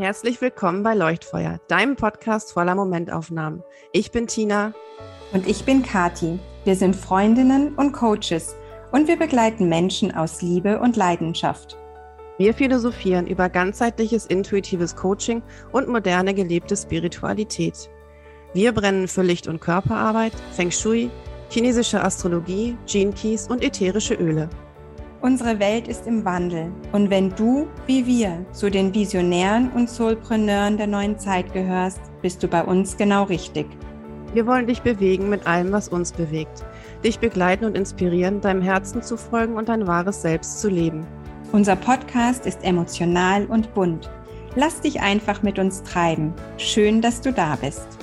Herzlich willkommen bei Leuchtfeuer, deinem Podcast voller Momentaufnahmen. Ich bin Tina. Und ich bin Kati. Wir sind Freundinnen und Coaches und wir begleiten Menschen aus Liebe und Leidenschaft. Wir philosophieren über ganzheitliches intuitives Coaching und moderne gelebte Spiritualität. Wir brennen für Licht- und Körperarbeit, Feng Shui, chinesische Astrologie, Gene Keys und ätherische Öle. Unsere Welt ist im Wandel und wenn du, wie wir, zu den Visionären und Soulpreneuren der neuen Zeit gehörst, bist du bei uns genau richtig. Wir wollen dich bewegen mit allem, was uns bewegt, dich begleiten und inspirieren, deinem Herzen zu folgen und dein wahres Selbst zu leben. Unser Podcast ist emotional und bunt. Lass dich einfach mit uns treiben. Schön, dass du da bist.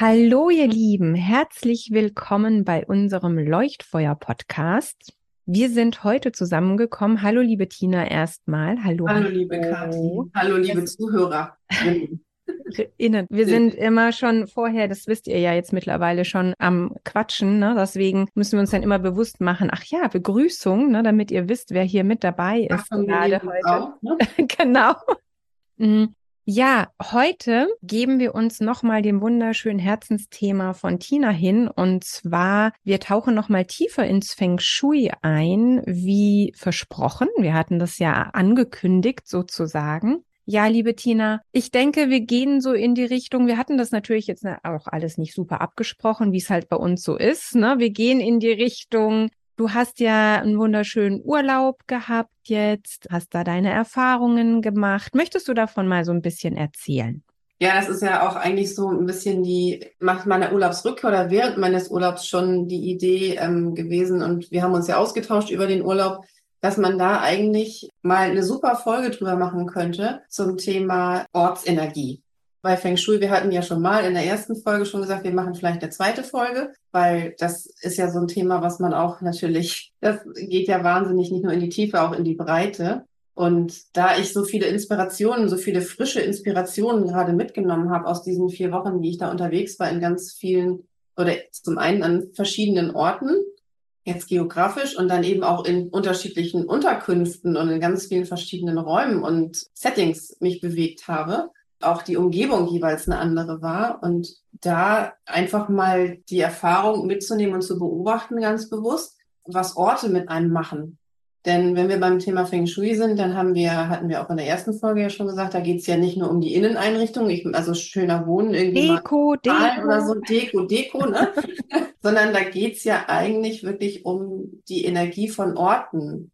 Hallo ihr Lieben, herzlich willkommen bei unserem Leuchtfeuer-Podcast. Wir sind heute zusammengekommen. Hallo liebe Tina erstmal. Hallo. Hallo liebe Kathi. Hallo liebe Zuhörer. Innen. Wir sind immer schon vorher, das wisst ihr ja jetzt mittlerweile schon am Quatschen. Ne? Deswegen müssen wir uns dann immer bewusst machen. Ach ja, Begrüßung, ne? damit ihr wisst, wer hier mit dabei ist Ach, gerade heute. Auch, ne? genau. Ja, heute geben wir uns nochmal dem wunderschönen Herzensthema von Tina hin. Und zwar, wir tauchen nochmal tiefer ins Feng Shui ein, wie versprochen. Wir hatten das ja angekündigt sozusagen. Ja, liebe Tina, ich denke, wir gehen so in die Richtung, wir hatten das natürlich jetzt auch alles nicht super abgesprochen, wie es halt bei uns so ist. Ne? Wir gehen in die Richtung Du hast ja einen wunderschönen Urlaub gehabt jetzt, hast da deine Erfahrungen gemacht. Möchtest du davon mal so ein bisschen erzählen? Ja, das ist ja auch eigentlich so ein bisschen die, macht meiner Urlaubsrückkehr oder während meines Urlaubs schon die Idee ähm, gewesen und wir haben uns ja ausgetauscht über den Urlaub, dass man da eigentlich mal eine super Folge drüber machen könnte zum Thema Ortsenergie bei Feng Shui, wir hatten ja schon mal in der ersten Folge schon gesagt, wir machen vielleicht eine zweite Folge, weil das ist ja so ein Thema, was man auch natürlich, das geht ja wahnsinnig nicht nur in die Tiefe, auch in die Breite. Und da ich so viele Inspirationen, so viele frische Inspirationen gerade mitgenommen habe aus diesen vier Wochen, die ich da unterwegs war, in ganz vielen oder zum einen an verschiedenen Orten, jetzt geografisch und dann eben auch in unterschiedlichen Unterkünften und in ganz vielen verschiedenen Räumen und Settings mich bewegt habe, auch die Umgebung jeweils eine andere war und da einfach mal die Erfahrung mitzunehmen und zu beobachten ganz bewusst, was Orte mit einem machen. Denn wenn wir beim Thema Feng Shui sind, dann haben wir, hatten wir auch in der ersten Folge ja schon gesagt, da geht es ja nicht nur um die Inneneinrichtung, ich, also schöner Wohnen, irgendwie Deko, Deko. oder so, Deko, Deko, ne? sondern da geht es ja eigentlich wirklich um die Energie von Orten,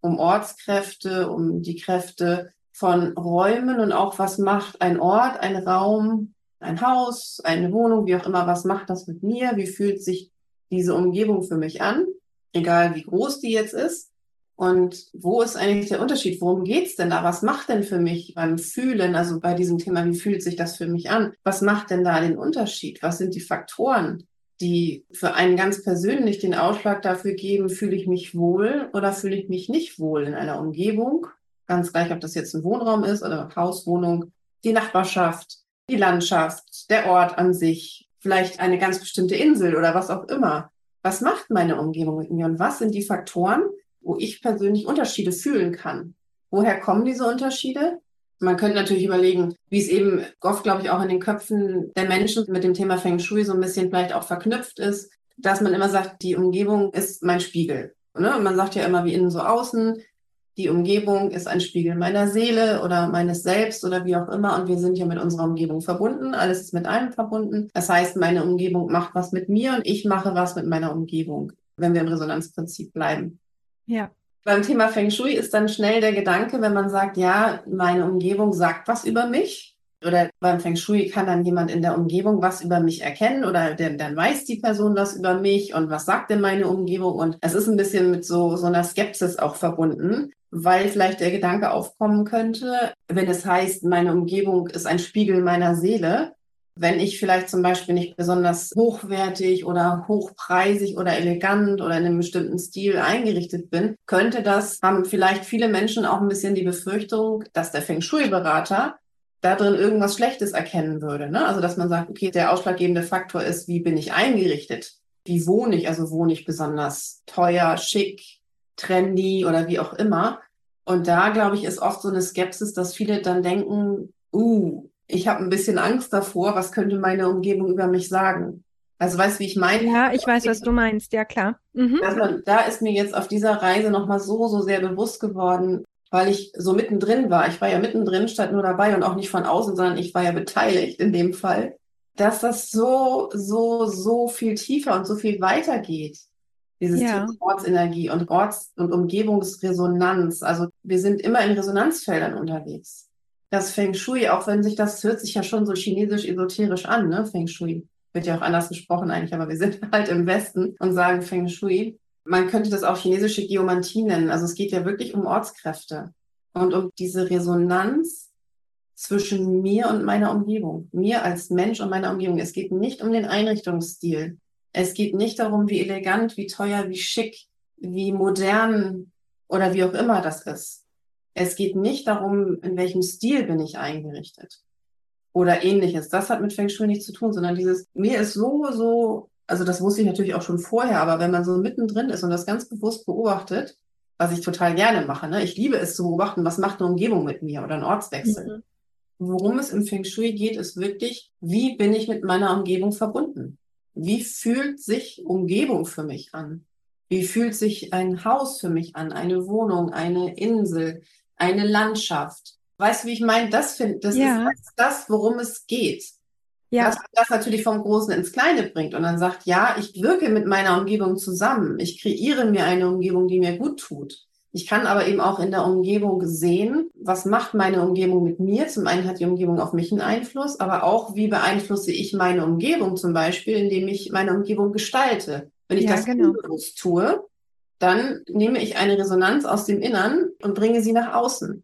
um Ortskräfte, um die Kräfte von Räumen und auch was macht ein Ort, ein Raum, ein Haus, eine Wohnung, wie auch immer, was macht das mit mir? Wie fühlt sich diese Umgebung für mich an? Egal wie groß die jetzt ist. Und wo ist eigentlich der Unterschied? Worum geht's denn da? Was macht denn für mich beim Fühlen, also bei diesem Thema, wie fühlt sich das für mich an? Was macht denn da den Unterschied? Was sind die Faktoren, die für einen ganz persönlich den Ausschlag dafür geben, fühle ich mich wohl oder fühle ich mich nicht wohl in einer Umgebung? Ganz gleich, ob das jetzt ein Wohnraum ist oder Haus, Wohnung, die Nachbarschaft, die Landschaft, der Ort an sich, vielleicht eine ganz bestimmte Insel oder was auch immer. Was macht meine Umgebung mit mir und was sind die Faktoren, wo ich persönlich Unterschiede fühlen kann? Woher kommen diese Unterschiede? Man könnte natürlich überlegen, wie es eben oft, glaube ich, auch in den Köpfen der Menschen mit dem Thema Feng Shui so ein bisschen vielleicht auch verknüpft ist, dass man immer sagt, die Umgebung ist mein Spiegel. Ne? Man sagt ja immer wie innen so außen die Umgebung ist ein Spiegel meiner Seele oder meines Selbst oder wie auch immer. Und wir sind ja mit unserer Umgebung verbunden. Alles ist mit allem verbunden. Das heißt, meine Umgebung macht was mit mir und ich mache was mit meiner Umgebung, wenn wir im Resonanzprinzip bleiben. Ja. Beim Thema Feng Shui ist dann schnell der Gedanke, wenn man sagt, ja, meine Umgebung sagt was über mich. Oder beim Feng Shui kann dann jemand in der Umgebung was über mich erkennen oder dann, dann weiß die Person was über mich und was sagt denn meine Umgebung. Und es ist ein bisschen mit so, so einer Skepsis auch verbunden weil vielleicht der Gedanke aufkommen könnte, wenn es heißt, meine Umgebung ist ein Spiegel meiner Seele, wenn ich vielleicht zum Beispiel nicht besonders hochwertig oder hochpreisig oder elegant oder in einem bestimmten Stil eingerichtet bin, könnte das, haben vielleicht viele Menschen auch ein bisschen die Befürchtung, dass der Feng Shui-Berater da drin irgendwas Schlechtes erkennen würde. Ne? Also, dass man sagt, okay, der ausschlaggebende Faktor ist, wie bin ich eingerichtet? Wie wohne ich? Also wohne ich besonders teuer, schick, trendy oder wie auch immer. Und da, glaube ich, ist oft so eine Skepsis, dass viele dann denken, uh, ich habe ein bisschen Angst davor, was könnte meine Umgebung über mich sagen? Also weißt du, wie ich meine? Ja, ich weiß, was du meinst, ja klar. Mhm. Also, da ist mir jetzt auf dieser Reise nochmal so, so sehr bewusst geworden, weil ich so mittendrin war. Ich war ja mittendrin statt nur dabei und auch nicht von außen, sondern ich war ja beteiligt in dem Fall, dass das so, so, so viel tiefer und so viel weiter geht. Dieses ja. Thema Ortsenergie und Orts- und Umgebungsresonanz. Also wir sind immer in Resonanzfeldern unterwegs. Das Feng Shui, auch wenn sich das hört sich ja schon so chinesisch esoterisch an, ne? Feng Shui. Wird ja auch anders gesprochen eigentlich, aber wir sind halt im Westen und sagen Feng Shui. Man könnte das auch chinesische Geomantie nennen. Also es geht ja wirklich um Ortskräfte und um diese Resonanz zwischen mir und meiner Umgebung. Mir als Mensch und meiner Umgebung. Es geht nicht um den Einrichtungsstil. Es geht nicht darum, wie elegant, wie teuer, wie schick, wie modern oder wie auch immer das ist. Es geht nicht darum, in welchem Stil bin ich eingerichtet oder ähnliches. Das hat mit Feng Shui nichts zu tun, sondern dieses, mir ist so, so also das wusste ich natürlich auch schon vorher, aber wenn man so mittendrin ist und das ganz bewusst beobachtet, was ich total gerne mache, ne? ich liebe es zu beobachten, was macht eine Umgebung mit mir oder ein Ortswechsel. Mhm. Worum es im Feng Shui geht, ist wirklich, wie bin ich mit meiner Umgebung verbunden? Wie fühlt sich Umgebung für mich an? Wie fühlt sich ein Haus für mich an? Eine Wohnung, eine Insel, eine Landschaft? Weißt du, wie ich meine? Das finde, das ja. ist das, worum es geht. Ja. Was das natürlich vom Großen ins Kleine bringt und dann sagt, ja, ich wirke mit meiner Umgebung zusammen. Ich kreiere mir eine Umgebung, die mir gut tut. Ich kann aber eben auch in der Umgebung sehen, was macht meine Umgebung mit mir. Zum einen hat die Umgebung auf mich einen Einfluss, aber auch, wie beeinflusse ich meine Umgebung zum Beispiel, indem ich meine Umgebung gestalte. Wenn ich ja, das genau. unbewusst tue, dann nehme ich eine Resonanz aus dem Innern und bringe sie nach außen.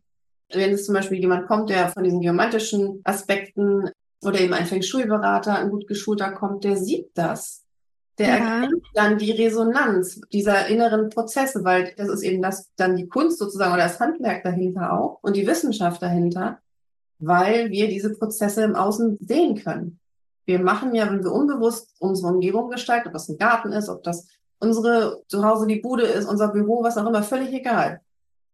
Wenn es zum Beispiel jemand kommt, der von diesen geomantischen Aspekten oder eben ein Feng Shui-Berater, ein gut geschulter kommt, der sieht das. Der ja. erkennt dann die Resonanz dieser inneren Prozesse, weil das ist eben das, dann die Kunst sozusagen oder das Handwerk dahinter auch und die Wissenschaft dahinter, weil wir diese Prozesse im Außen sehen können. Wir machen ja, wenn wir unbewusst unsere Umgebung gestalten, ob das ein Garten ist, ob das unsere zu Hause die Bude ist, unser Büro, was auch immer, völlig egal.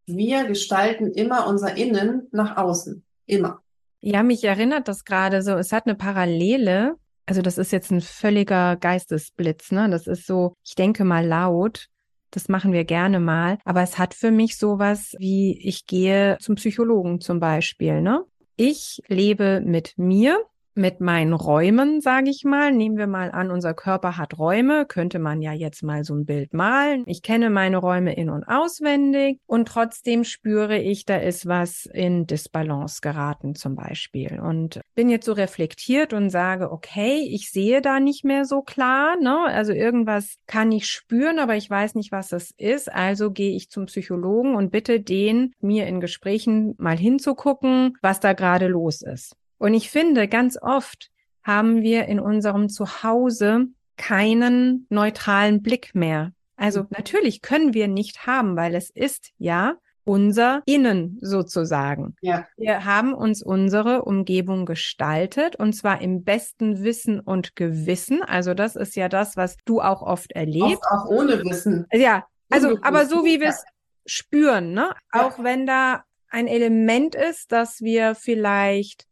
Wir gestalten immer unser Innen nach außen. Immer. Ja, mich erinnert das gerade so, es hat eine Parallele. Also das ist jetzt ein völliger Geistesblitz, ne? Das ist so, ich denke mal laut. Das machen wir gerne mal. Aber es hat für mich sowas wie, ich gehe zum Psychologen zum Beispiel, ne? Ich lebe mit mir mit meinen Räumen, sage ich mal. Nehmen wir mal an, unser Körper hat Räume, könnte man ja jetzt mal so ein Bild malen. Ich kenne meine Räume in und auswendig und trotzdem spüre ich, da ist was in Disbalance geraten zum Beispiel. Und bin jetzt so reflektiert und sage, okay, ich sehe da nicht mehr so klar, ne? Also irgendwas kann ich spüren, aber ich weiß nicht, was es ist. Also gehe ich zum Psychologen und bitte den, mir in Gesprächen mal hinzugucken, was da gerade los ist. Und ich finde, ganz oft haben wir in unserem Zuhause keinen neutralen Blick mehr. Also mhm. natürlich können wir nicht haben, weil es ist ja unser Innen sozusagen. Ja. Wir haben uns unsere Umgebung gestaltet und zwar im besten Wissen und Gewissen. Also das ist ja das, was du auch oft erlebst. Auch, auch ohne Wissen. Ja, also aber so wie wir es spüren, ne? Ja. Auch wenn da ein Element ist, dass wir vielleicht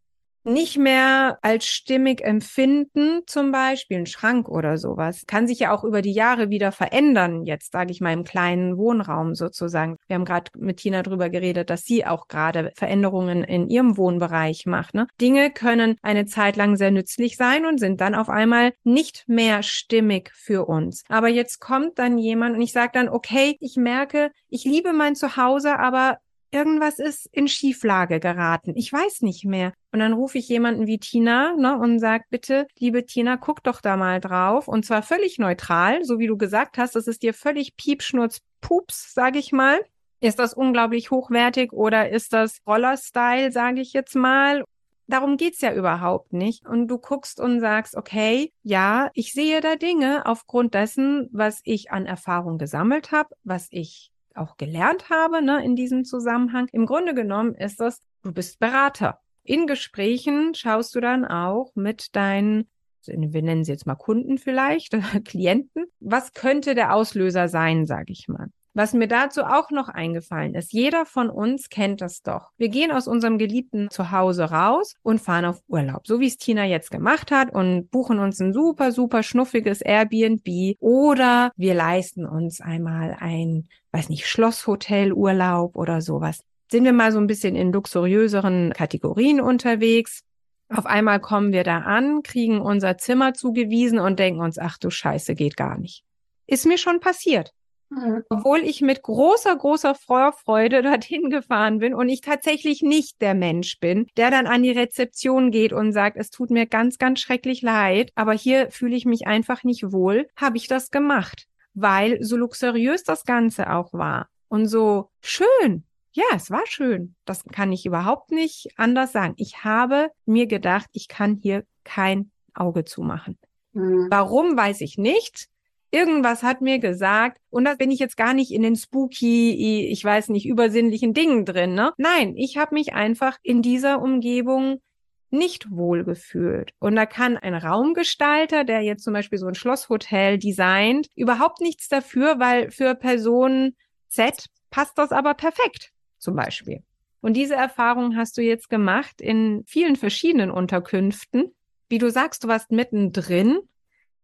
nicht mehr als stimmig empfinden, zum Beispiel ein Schrank oder sowas, kann sich ja auch über die Jahre wieder verändern. Jetzt sage ich mal im kleinen Wohnraum sozusagen. Wir haben gerade mit Tina drüber geredet, dass sie auch gerade Veränderungen in ihrem Wohnbereich macht. Ne? Dinge können eine Zeit lang sehr nützlich sein und sind dann auf einmal nicht mehr stimmig für uns. Aber jetzt kommt dann jemand und ich sage dann, okay, ich merke, ich liebe mein Zuhause, aber irgendwas ist in Schieflage geraten. Ich weiß nicht mehr. Und dann rufe ich jemanden wie Tina ne, und sage, bitte, liebe Tina, guck doch da mal drauf. Und zwar völlig neutral, so wie du gesagt hast, das ist dir völlig Piepschnurz, Pups, sage ich mal. Ist das unglaublich hochwertig oder ist das Roller-Style, sage ich jetzt mal? Darum geht's ja überhaupt nicht. Und du guckst und sagst, okay, ja, ich sehe da Dinge aufgrund dessen, was ich an Erfahrung gesammelt habe, was ich auch gelernt habe ne, in diesem Zusammenhang. Im Grunde genommen ist das, du bist Berater. In Gesprächen schaust du dann auch mit deinen wir nennen sie jetzt mal Kunden vielleicht, Klienten. Was könnte der Auslöser sein, sage ich mal? Was mir dazu auch noch eingefallen ist, jeder von uns kennt das doch. Wir gehen aus unserem geliebten Zuhause raus und fahren auf Urlaub, so wie es Tina jetzt gemacht hat und buchen uns ein super, super schnuffiges Airbnb oder wir leisten uns einmal ein, weiß nicht, Schlosshotelurlaub oder sowas. Sind wir mal so ein bisschen in luxuriöseren Kategorien unterwegs. Auf einmal kommen wir da an, kriegen unser Zimmer zugewiesen und denken uns, ach du Scheiße, geht gar nicht. Ist mir schon passiert. Mhm. Obwohl ich mit großer, großer Vorfreude dorthin gefahren bin und ich tatsächlich nicht der Mensch bin, der dann an die Rezeption geht und sagt, es tut mir ganz, ganz schrecklich leid, aber hier fühle ich mich einfach nicht wohl, habe ich das gemacht, weil so luxuriös das Ganze auch war und so schön. Ja, es war schön. Das kann ich überhaupt nicht anders sagen. Ich habe mir gedacht, ich kann hier kein Auge zumachen. Mhm. Warum, weiß ich nicht. Irgendwas hat mir gesagt, und da bin ich jetzt gar nicht in den spooky, ich weiß nicht, übersinnlichen Dingen drin, ne? Nein, ich habe mich einfach in dieser Umgebung nicht wohl gefühlt. Und da kann ein Raumgestalter, der jetzt zum Beispiel so ein Schlosshotel designt, überhaupt nichts dafür, weil für Person Z passt das aber perfekt, zum Beispiel. Und diese Erfahrung hast du jetzt gemacht in vielen verschiedenen Unterkünften. Wie du sagst, du warst mittendrin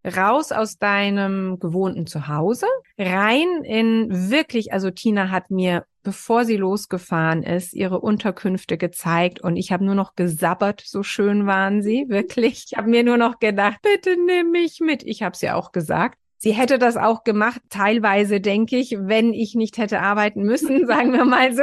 raus aus deinem gewohnten Zuhause, rein in wirklich, also Tina hat mir, bevor sie losgefahren ist, ihre Unterkünfte gezeigt und ich habe nur noch gesabbert, so schön waren sie, wirklich. Ich habe mir nur noch gedacht, bitte nimm mich mit. Ich habe es ja auch gesagt. Sie hätte das auch gemacht, teilweise denke ich, wenn ich nicht hätte arbeiten müssen, sagen wir mal so.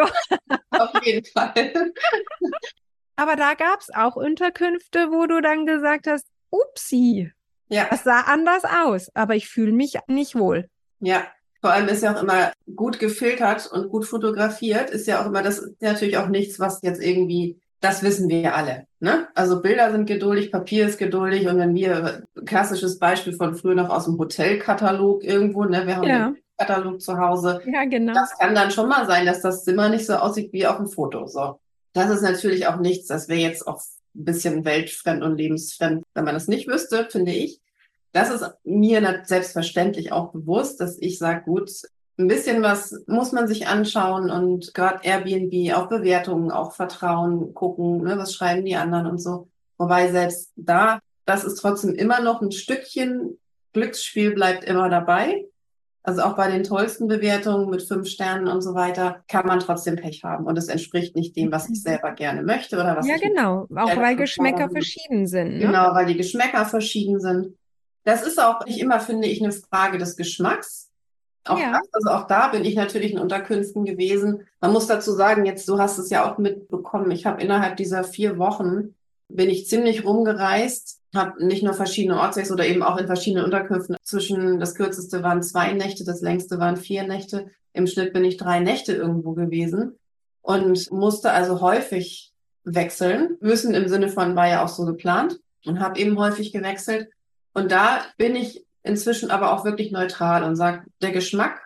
Auf jeden Fall. Aber da gab es auch Unterkünfte, wo du dann gesagt hast, upsi, ja. Das sah anders aus, aber ich fühle mich nicht wohl. Ja, vor allem ist ja auch immer gut gefiltert und gut fotografiert, ist ja auch immer, das ist natürlich auch nichts, was jetzt irgendwie, das wissen wir ja alle. Ne? Also Bilder sind geduldig, Papier ist geduldig und wenn wir, klassisches Beispiel von früher noch aus dem Hotelkatalog irgendwo, ne, wir haben ja. einen Katalog zu Hause. Ja, genau. Das kann dann schon mal sein, dass das Zimmer nicht so aussieht wie auf dem Foto. So. Das ist natürlich auch nichts, das wäre jetzt auch ein bisschen weltfremd und lebensfremd, wenn man das nicht wüsste, finde ich. Das ist mir selbstverständlich auch bewusst, dass ich sage, gut, ein bisschen was muss man sich anschauen und gerade Airbnb, auch Bewertungen, auch Vertrauen gucken, ne, was schreiben die anderen und so. Wobei selbst da, das ist trotzdem immer noch ein Stückchen Glücksspiel bleibt immer dabei. Also auch bei den tollsten Bewertungen mit fünf Sternen und so weiter kann man trotzdem Pech haben und es entspricht nicht dem, was ich mhm. selber gerne möchte oder was ja ich genau, auch weil Geschmäcker verschieden sind. Ne? Genau, weil die Geschmäcker verschieden sind. Das ist auch nicht immer, finde ich, eine Frage des Geschmacks. Auch ja. das, also auch da bin ich natürlich in Unterkünften gewesen. Man muss dazu sagen, jetzt du hast es ja auch mitbekommen. Ich habe innerhalb dieser vier Wochen bin ich ziemlich rumgereist, habe nicht nur verschiedene Ortswechsel oder eben auch in verschiedenen Unterkünften. Zwischen das kürzeste waren zwei Nächte, das längste waren vier Nächte. Im Schnitt bin ich drei Nächte irgendwo gewesen und musste also häufig wechseln. Müssen im Sinne von war ja auch so geplant und habe eben häufig gewechselt. Und da bin ich inzwischen aber auch wirklich neutral und sage, der Geschmack,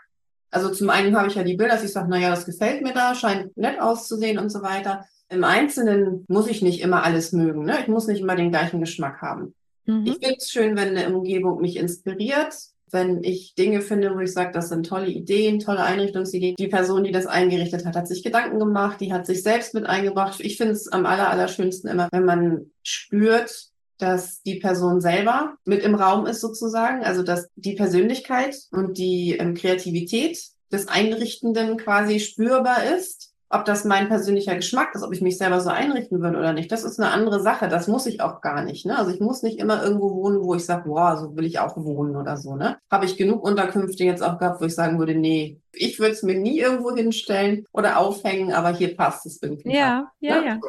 also zum einen habe ich ja die Bilder, dass ich sage, naja, das gefällt mir da, scheint nett auszusehen und so weiter. Im Einzelnen muss ich nicht immer alles mögen. Ne? Ich muss nicht immer den gleichen Geschmack haben. Mhm. Ich finde es schön, wenn eine Umgebung mich inspiriert, wenn ich Dinge finde, wo ich sage, das sind tolle Ideen, tolle Einrichtungsideen. Die Person, die das eingerichtet hat, hat sich Gedanken gemacht, die hat sich selbst mit eingebracht. Ich finde es am aller, allerschönsten immer, wenn man spürt, dass die Person selber mit im Raum ist sozusagen, also dass die Persönlichkeit und die ähm, Kreativität des Einrichtenden quasi spürbar ist. Ob das mein persönlicher Geschmack ist, ob ich mich selber so einrichten würde oder nicht, das ist eine andere Sache. Das muss ich auch gar nicht. Ne? Also ich muss nicht immer irgendwo wohnen, wo ich sage, wow, so will ich auch wohnen oder so. Ne? Habe ich genug Unterkünfte jetzt auch gehabt, wo ich sagen würde, nee, ich würde es mir nie irgendwo hinstellen oder aufhängen, aber hier passt es irgendwie. Ja, ja, ne? ja.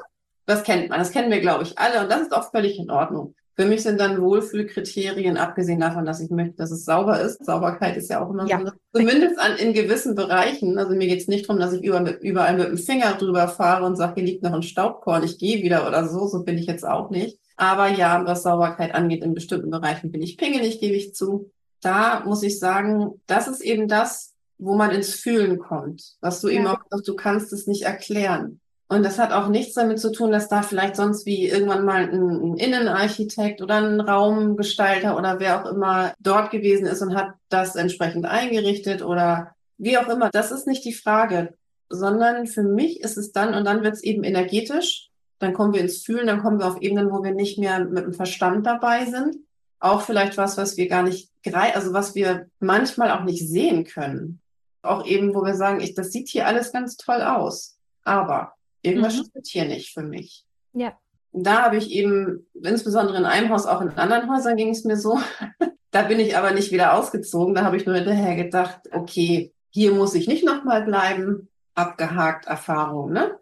Das kennt man, das kennen wir, glaube ich, alle und das ist auch völlig in Ordnung. Für mich sind dann Wohlfühlkriterien, abgesehen davon, dass ich möchte, dass es sauber ist. Sauberkeit ist ja auch immer ja. so. Zumindest an, in gewissen Bereichen. Also mir geht es nicht darum, dass ich überall, überall mit dem Finger drüber fahre und sage, hier liegt noch ein Staubkorn, ich gehe wieder oder so. So bin ich jetzt auch nicht. Aber ja, was Sauberkeit angeht, in bestimmten Bereichen bin ich pingelig, gebe ich zu. Da muss ich sagen, das ist eben das, wo man ins Fühlen kommt. Was du ja. eben auch, du kannst es nicht erklären. Und das hat auch nichts damit zu tun, dass da vielleicht sonst wie irgendwann mal ein, Innenarchitekt oder ein Raumgestalter oder wer auch immer dort gewesen ist und hat das entsprechend eingerichtet oder wie auch immer, das ist nicht die Frage, sondern für mich ist es dann, und dann wird es eben energetisch, dann kommen wir ins Fühlen, dann kommen wir auf Ebenen, wo wir nicht mehr mit dem Verstand dabei sind. Auch vielleicht was, was wir gar nicht, also was wir manchmal auch nicht sehen können. Auch eben, wo wir sagen, ich, das sieht hier alles ganz toll aus, aber irgendwas mhm. stimmt hier nicht für mich. Ja. Da habe ich eben, insbesondere in einem Haus, auch in anderen Häusern ging es mir so. da bin ich aber nicht wieder ausgezogen. Da habe ich nur hinterher gedacht, okay, hier muss ich nicht nochmal bleiben. Abgehakt Erfahrung, ne?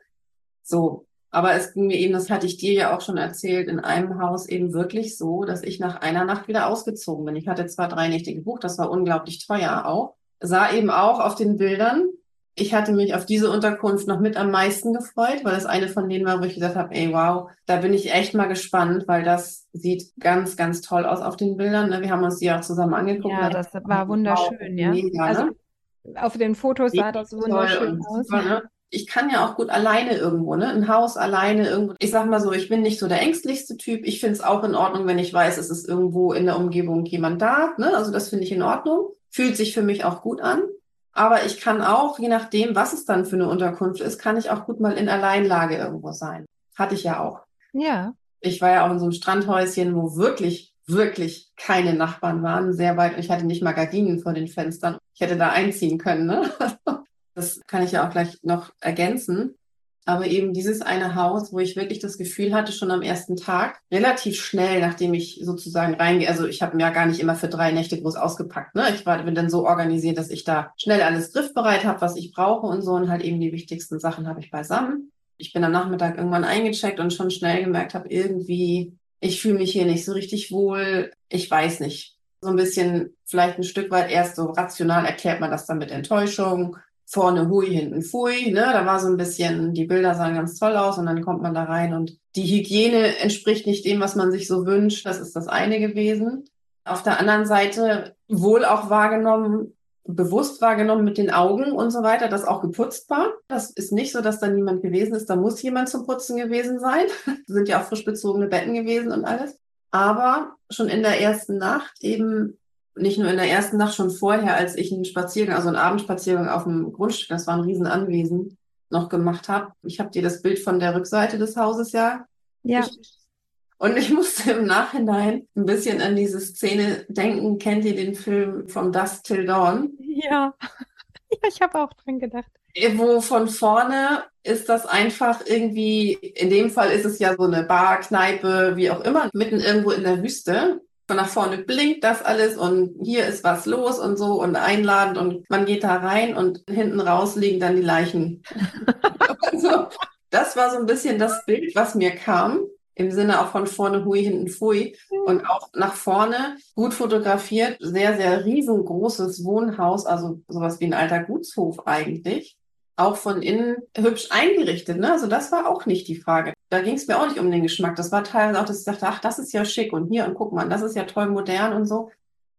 So. Aber es ging mir eben, das hatte ich dir ja auch schon erzählt, in einem Haus eben wirklich so, dass ich nach einer Nacht wieder ausgezogen bin. Ich hatte zwar drei Nächte gebucht, das war unglaublich teuer auch. Sah eben auch auf den Bildern, ich hatte mich auf diese Unterkunft noch mit am meisten gefreut, weil das eine von denen war, wo ich gesagt habe, ey, wow, da bin ich echt mal gespannt, weil das sieht ganz, ganz toll aus auf den Bildern. Ne? Wir haben uns die auch zusammen angeguckt. Ja, das war wunderschön, ja. Mega, also, ne? Auf den Fotos sah das wunderschön aus. Super, ne? Ich kann ja auch gut alleine irgendwo, ne? Ein Haus alleine irgendwo. Ich sag mal so, ich bin nicht so der ängstlichste Typ. Ich finde es auch in Ordnung, wenn ich weiß, es ist irgendwo in der Umgebung jemand da. Ne? Also das finde ich in Ordnung. Fühlt sich für mich auch gut an. Aber ich kann auch, je nachdem, was es dann für eine Unterkunft ist, kann ich auch gut mal in Alleinlage irgendwo sein. Hatte ich ja auch. Ja. Ich war ja auch in so einem Strandhäuschen, wo wirklich, wirklich keine Nachbarn waren, sehr weit. Ich hatte nicht mal Gardinen vor den Fenstern. Ich hätte da einziehen können. Ne? Das kann ich ja auch gleich noch ergänzen. Aber eben dieses eine Haus, wo ich wirklich das Gefühl hatte, schon am ersten Tag, relativ schnell, nachdem ich sozusagen reingehe, also ich habe mir ja gar nicht immer für drei Nächte groß ausgepackt. Ne? Ich war, bin dann so organisiert, dass ich da schnell alles griffbereit habe, was ich brauche und so und halt eben die wichtigsten Sachen habe ich beisammen. Ich bin am Nachmittag irgendwann eingecheckt und schon schnell gemerkt habe, irgendwie, ich fühle mich hier nicht so richtig wohl. Ich weiß nicht. So ein bisschen, vielleicht ein Stück weit erst so rational erklärt man das dann mit Enttäuschung vorne hui, hinten fui. Ne? Da war so ein bisschen, die Bilder sahen ganz toll aus und dann kommt man da rein und die Hygiene entspricht nicht dem, was man sich so wünscht. Das ist das eine gewesen. Auf der anderen Seite wohl auch wahrgenommen, bewusst wahrgenommen mit den Augen und so weiter, dass auch geputzt war. Das ist nicht so, dass da niemand gewesen ist. Da muss jemand zum Putzen gewesen sein. sind ja auch frisch bezogene Betten gewesen und alles. Aber schon in der ersten Nacht eben nicht nur in der ersten Nacht, schon vorher, als ich einen Spaziergang, also einen Abendspaziergang auf dem Grundstück, das war ein Riesenanwesen, noch gemacht habe. Ich habe dir das Bild von der Rückseite des Hauses ja. Ja. Und ich musste im Nachhinein ein bisschen an diese Szene denken. Kennt ihr den Film From Dusk Till Dawn? Ja. Ja, ich habe auch dran gedacht. Wo von vorne ist das einfach irgendwie, in dem Fall ist es ja so eine Bar, Kneipe, wie auch immer, mitten irgendwo in der Wüste. Von nach vorne blinkt das alles und hier ist was los und so und einladend und man geht da rein und hinten raus liegen dann die Leichen. also, das war so ein bisschen das Bild, was mir kam. Im Sinne auch von vorne hui, hinten fui. Und auch nach vorne gut fotografiert, sehr, sehr riesengroßes Wohnhaus, also sowas wie ein alter Gutshof eigentlich auch von innen hübsch eingerichtet. Ne? Also das war auch nicht die Frage. Da ging es mir auch nicht um den Geschmack. Das war teilweise auch, dass ich dachte, ach, das ist ja schick und hier und guck mal, das ist ja toll modern und so.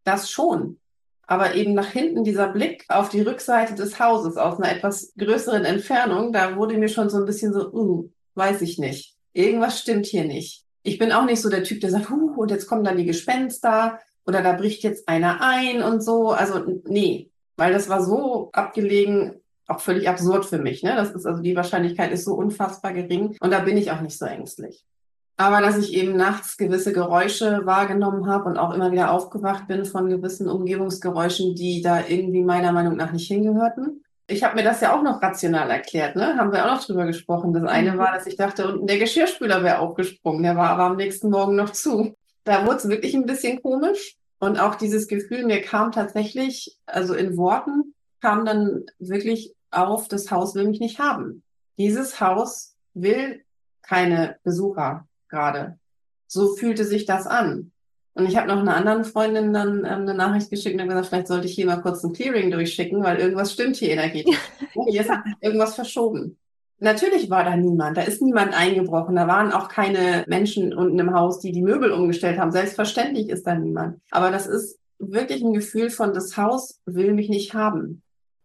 Das schon. Aber eben nach hinten dieser Blick auf die Rückseite des Hauses aus einer etwas größeren Entfernung, da wurde mir schon so ein bisschen so, uh, weiß ich nicht. Irgendwas stimmt hier nicht. Ich bin auch nicht so der Typ, der sagt, huh, und jetzt kommen dann die Gespenster oder da bricht jetzt einer ein und so. Also nee, weil das war so abgelegen, auch völlig absurd für mich. Ne? Das ist also die Wahrscheinlichkeit ist so unfassbar gering und da bin ich auch nicht so ängstlich. Aber dass ich eben nachts gewisse Geräusche wahrgenommen habe und auch immer wieder aufgewacht bin von gewissen Umgebungsgeräuschen, die da irgendwie meiner Meinung nach nicht hingehörten. Ich habe mir das ja auch noch rational erklärt, ne? Haben wir auch noch drüber gesprochen. Das eine mhm. war, dass ich dachte, unten der Geschirrspüler wäre aufgesprungen, der war aber am nächsten Morgen noch zu. Da wurde es wirklich ein bisschen komisch. Und auch dieses Gefühl, mir kam tatsächlich, also in Worten, kam dann wirklich auf, das Haus will mich nicht haben. Dieses Haus will keine Besucher gerade. So fühlte sich das an. Und ich habe noch einer anderen Freundin dann ähm, eine Nachricht geschickt und gesagt, vielleicht sollte ich hier mal kurz ein Clearing durchschicken, weil irgendwas stimmt hier energetisch. Hier ist irgendwas verschoben. Natürlich war da niemand, da ist niemand eingebrochen, da waren auch keine Menschen unten im Haus, die die Möbel umgestellt haben. Selbstverständlich ist da niemand. Aber das ist wirklich ein Gefühl von, das Haus will mich nicht haben.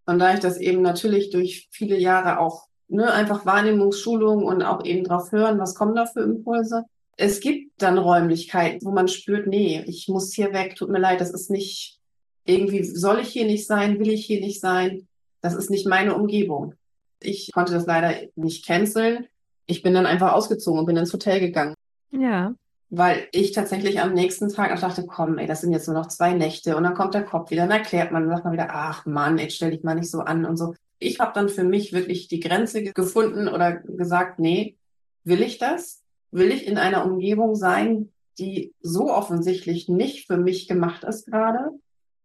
Und da ich das eben natürlich durch viele Jahre auch ne, einfach Wahrnehmungsschulung und auch eben drauf hören, was kommen da für Impulse. Es gibt dann Räumlichkeiten, wo man spürt, nee, ich muss hier weg, tut mir leid, das ist nicht, irgendwie soll ich hier nicht sein, will ich hier nicht sein. Das ist nicht meine Umgebung. Ich konnte das leider nicht canceln. Ich bin dann einfach ausgezogen und bin ins Hotel gegangen. Ja. Weil ich tatsächlich am nächsten Tag auch dachte, komm, ey, das sind jetzt nur noch zwei Nächte und dann kommt der Kopf wieder, dann erklärt man, dann sagt man wieder, ach Mann, jetzt stell dich mal nicht so an und so. Ich habe dann für mich wirklich die Grenze gefunden oder gesagt, nee, will ich das? Will ich in einer Umgebung sein, die so offensichtlich nicht für mich gemacht ist gerade,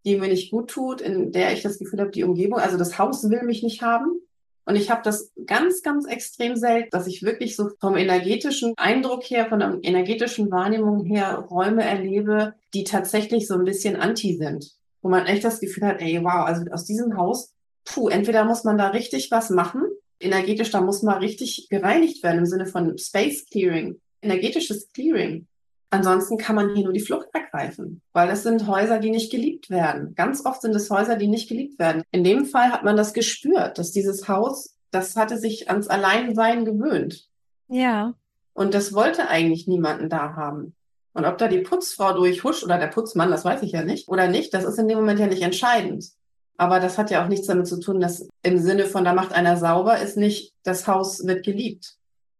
die mir nicht gut tut, in der ich das Gefühl habe, die Umgebung, also das Haus will mich nicht haben. Und ich habe das ganz, ganz extrem selten, dass ich wirklich so vom energetischen Eindruck her, von der energetischen Wahrnehmung her Räume erlebe, die tatsächlich so ein bisschen anti sind. Wo man echt das Gefühl hat, ey, wow, also aus diesem Haus, puh, entweder muss man da richtig was machen, energetisch, da muss man richtig gereinigt werden im Sinne von Space Clearing, energetisches Clearing. Ansonsten kann man hier nur die Flucht ergreifen, weil es sind Häuser, die nicht geliebt werden. Ganz oft sind es Häuser, die nicht geliebt werden. In dem Fall hat man das gespürt, dass dieses Haus, das hatte sich ans Alleinsein gewöhnt. Ja. Und das wollte eigentlich niemanden da haben. Und ob da die Putzfrau durchhuscht oder der Putzmann, das weiß ich ja nicht, oder nicht, das ist in dem Moment ja nicht entscheidend. Aber das hat ja auch nichts damit zu tun, dass im Sinne von, da macht einer sauber, ist nicht, das Haus wird geliebt.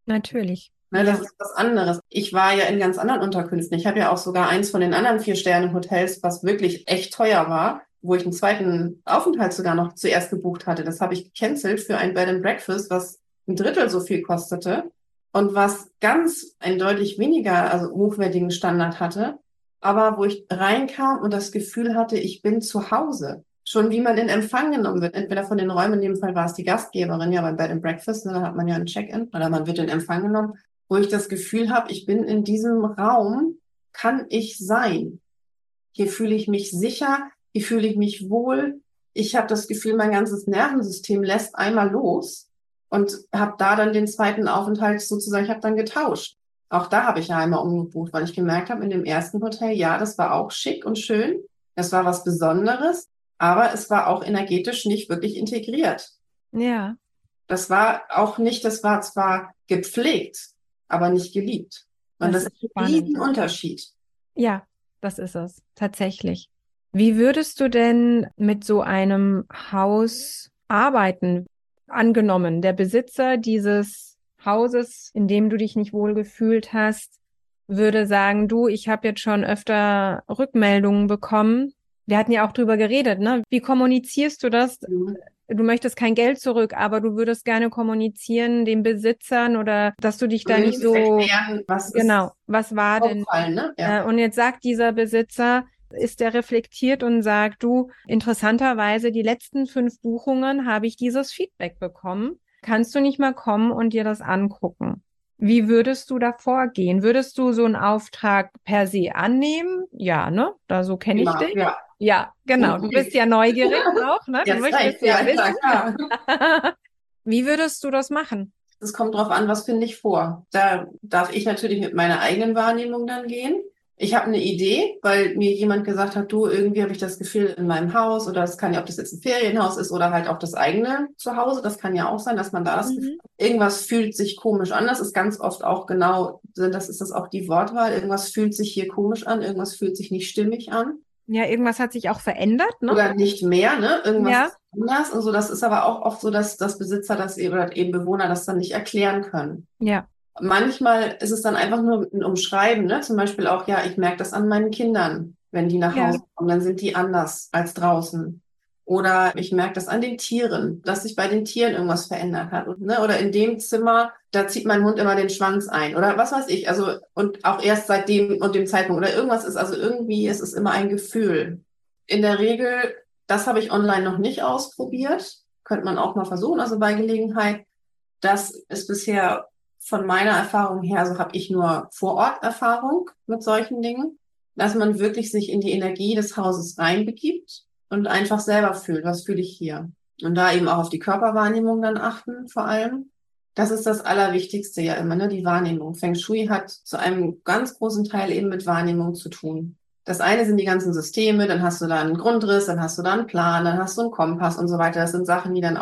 Natürlich. Ne, das ist was anderes. Ich war ja in ganz anderen Unterkünften. Ich habe ja auch sogar eins von den anderen vier Sterne Hotels, was wirklich echt teuer war, wo ich einen zweiten Aufenthalt sogar noch zuerst gebucht hatte. Das habe ich gecancelt für ein Bed and Breakfast, was ein Drittel so viel kostete und was ganz ein deutlich weniger, also hochwertigen Standard hatte. Aber wo ich reinkam und das Gefühl hatte, ich bin zu Hause. Schon wie man in Empfang genommen wird. Entweder von den Räumen, in dem Fall war es die Gastgeberin, ja beim Bed and Breakfast, ne, da hat man ja ein Check-in oder man wird in Empfang genommen wo ich das Gefühl habe, ich bin in diesem Raum, kann ich sein. Hier fühle ich mich sicher, hier fühle ich mich wohl. Ich habe das Gefühl, mein ganzes Nervensystem lässt einmal los und habe da dann den zweiten Aufenthalt sozusagen, ich habe dann getauscht. Auch da habe ich ja einmal umgebucht, weil ich gemerkt habe, in dem ersten Hotel, ja, das war auch schick und schön. Das war was Besonderes, aber es war auch energetisch nicht wirklich integriert. Ja. Das war auch nicht, das war zwar gepflegt, aber nicht geliebt. Und das, das ist ein Riesenunterschied. Ja, das ist es, tatsächlich. Wie würdest du denn mit so einem Haus arbeiten? Angenommen, der Besitzer dieses Hauses, in dem du dich nicht wohl gefühlt hast, würde sagen, du, ich habe jetzt schon öfter Rückmeldungen bekommen. Wir hatten ja auch drüber geredet, ne? Wie kommunizierst du das? Mhm du möchtest kein Geld zurück, aber du würdest gerne kommunizieren den Besitzern oder dass du dich da nicht so erklären, was genau, was war denn? Ne? Ja. Äh, und jetzt sagt dieser Besitzer, ist der reflektiert und sagt, du, interessanterweise, die letzten fünf Buchungen habe ich dieses Feedback bekommen. Kannst du nicht mal kommen und dir das angucken? Wie würdest du da vorgehen? Würdest du so einen Auftrag per se annehmen? Ja, ne? Da so kenne ich ja, dich. Ja. Ja, genau. Du bist ja neugierig auch, ne? Du möchtest ja, ja wissen. Wie würdest du das machen? Es kommt drauf an, was finde ich vor. Da darf ich natürlich mit meiner eigenen Wahrnehmung dann gehen. Ich habe eine Idee, weil mir jemand gesagt hat, du, irgendwie habe ich das Gefühl in meinem Haus oder es kann ja, ob das jetzt ein Ferienhaus ist oder halt auch das eigene Zuhause, das kann ja auch sein, dass man da das mhm. Gefühl, irgendwas fühlt sich komisch an. Das ist ganz oft auch genau, das ist das auch die Wortwahl, irgendwas fühlt sich hier komisch an, irgendwas fühlt sich nicht stimmig an. Ja, irgendwas hat sich auch verändert, ne? Oder nicht mehr, ne? Irgendwas ja. ist anders und so. Das ist aber auch oft so, dass, dass Besitzer das eben, oder eben Bewohner das dann nicht erklären können. Ja. Manchmal ist es dann einfach nur ein Umschreiben, ne? Zum Beispiel auch, ja, ich merke das an meinen Kindern, wenn die nach Hause kommen, dann sind die anders als draußen. Oder ich merke das an den Tieren, dass sich bei den Tieren irgendwas verändert hat. Ne? Oder in dem Zimmer, da zieht mein Hund immer den Schwanz ein. Oder was weiß ich. Also, und auch erst seit dem und dem Zeitpunkt. Oder irgendwas ist, also irgendwie ist es immer ein Gefühl. In der Regel, das habe ich online noch nicht ausprobiert. Könnte man auch mal versuchen, also bei Gelegenheit. Das ist bisher von meiner Erfahrung her, so habe ich nur Vororterfahrung mit solchen Dingen, dass man wirklich sich in die Energie des Hauses reinbegibt und einfach selber fühlt, was fühle ich hier. Und da eben auch auf die Körperwahrnehmung dann achten, vor allem. Das ist das Allerwichtigste ja immer, ne? die Wahrnehmung. Feng Shui hat zu einem ganz großen Teil eben mit Wahrnehmung zu tun. Das eine sind die ganzen Systeme, dann hast du da einen Grundriss, dann hast du da einen Plan, dann hast du einen Kompass und so weiter. Das sind Sachen, die dann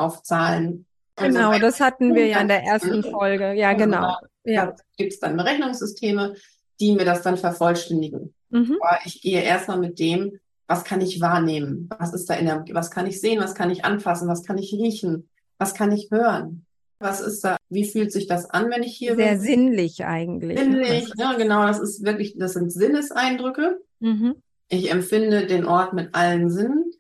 aufzahlen. Genau, das hatten wir ja in der ersten Folge. Ja, genau. Ja. Gibt es dann Berechnungssysteme, die mir das dann vervollständigen. Mhm. Aber ich gehe erstmal mit dem, Was kann ich wahrnehmen? Was ist da in der, was kann ich sehen? Was kann ich anfassen? Was kann ich riechen? Was kann ich hören? Was ist da? Wie fühlt sich das an, wenn ich hier Sehr bin? sinnlich eigentlich. Ne? Sinnlich, ja, genau. Das ist wirklich, das sind Sinneseindrücke. Mhm. Ich empfinde den Ort mit allen Sinnen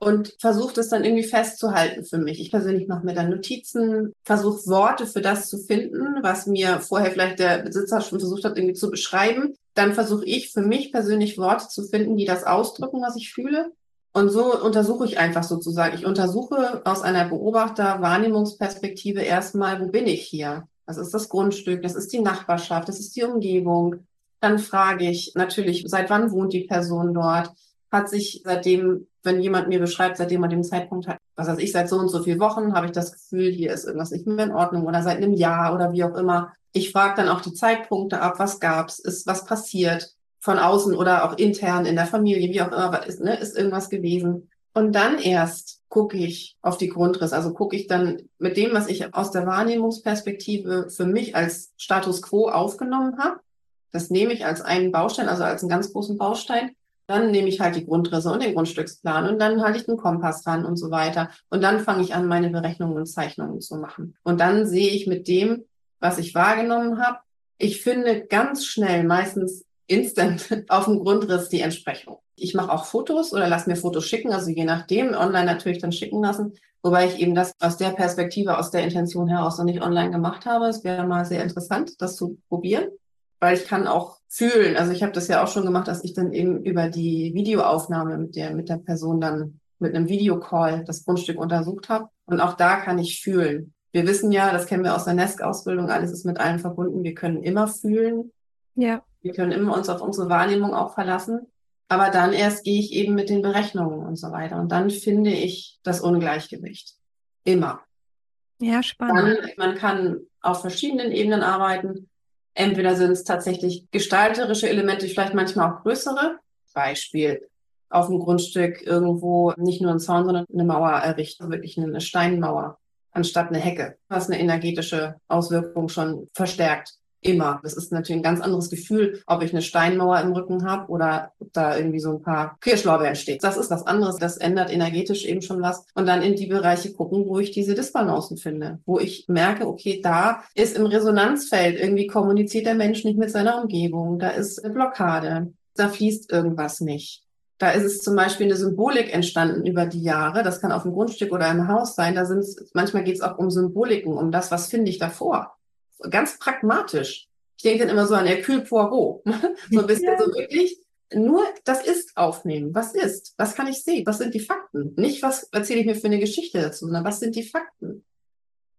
und versuche das dann irgendwie festzuhalten für mich. Ich persönlich mache mir dann Notizen, versuche Worte für das zu finden, was mir vorher vielleicht der Besitzer schon versucht hat, irgendwie zu beschreiben. Dann versuche ich für mich persönlich Worte zu finden, die das ausdrücken, was ich fühle. Und so untersuche ich einfach sozusagen. Ich untersuche aus einer Beobachter-Wahrnehmungsperspektive erstmal, wo bin ich hier? Das ist das Grundstück, das ist die Nachbarschaft, das ist die Umgebung. Dann frage ich natürlich, seit wann wohnt die Person dort? Hat sich seitdem wenn jemand mir beschreibt, seitdem man dem Zeitpunkt hat, was weiß ich, seit so und so vielen Wochen habe ich das Gefühl, hier ist irgendwas nicht mehr in Ordnung oder seit einem Jahr oder wie auch immer. Ich frage dann auch die Zeitpunkte ab, was gab's, ist was passiert von außen oder auch intern in der Familie, wie auch immer, ist, ne, ist irgendwas gewesen. Und dann erst gucke ich auf die Grundriss, also gucke ich dann mit dem, was ich aus der Wahrnehmungsperspektive für mich als Status quo aufgenommen habe, das nehme ich als einen Baustein, also als einen ganz großen Baustein dann nehme ich halt die Grundrisse und den Grundstücksplan und dann halte ich den Kompass ran und so weiter. Und dann fange ich an, meine Berechnungen und Zeichnungen zu machen. Und dann sehe ich mit dem, was ich wahrgenommen habe, ich finde ganz schnell, meistens instant, auf dem Grundriss die Entsprechung. Ich mache auch Fotos oder lasse mir Fotos schicken, also je nachdem, online natürlich dann schicken lassen. Wobei ich eben das aus der Perspektive, aus der Intention heraus noch nicht online gemacht habe. Es wäre mal sehr interessant, das zu probieren weil ich kann auch fühlen. Also ich habe das ja auch schon gemacht, dass ich dann eben über die Videoaufnahme mit der mit der Person dann mit einem Videocall das Grundstück untersucht habe. Und auch da kann ich fühlen. Wir wissen ja, das kennen wir aus der NESC-Ausbildung, alles ist mit allem verbunden. Wir können immer fühlen. Ja. Wir können immer uns auf unsere Wahrnehmung auch verlassen. Aber dann erst gehe ich eben mit den Berechnungen und so weiter. Und dann finde ich das Ungleichgewicht. Immer. Ja, spannend. Dann, man kann auf verschiedenen Ebenen arbeiten. Entweder sind es tatsächlich gestalterische Elemente, vielleicht manchmal auch größere. Beispiel auf dem Grundstück irgendwo nicht nur ein Zaun, sondern eine Mauer errichten, wirklich eine Steinmauer anstatt eine Hecke, was eine energetische Auswirkung schon verstärkt immer. Das ist natürlich ein ganz anderes Gefühl, ob ich eine Steinmauer im Rücken habe oder ob da irgendwie so ein paar Kirschlorbeeren steht. Das ist was anderes. Das ändert energetisch eben schon was. Und dann in die Bereiche gucken, wo ich diese Disbalancen finde, wo ich merke, okay, da ist im Resonanzfeld irgendwie kommuniziert der Mensch nicht mit seiner Umgebung. Da ist eine Blockade. Da fließt irgendwas nicht. Da ist es zum Beispiel eine Symbolik entstanden über die Jahre. Das kann auf dem Grundstück oder im Haus sein. Da sind manchmal geht es auch um Symboliken, um das, was finde ich davor ganz pragmatisch. Ich denke dann immer so an Hercule Poirot. so ein bisschen ja. so wirklich nur das Ist aufnehmen. Was ist? Was kann ich sehen? Was sind die Fakten? Nicht, was erzähle ich mir für eine Geschichte dazu, sondern was sind die Fakten?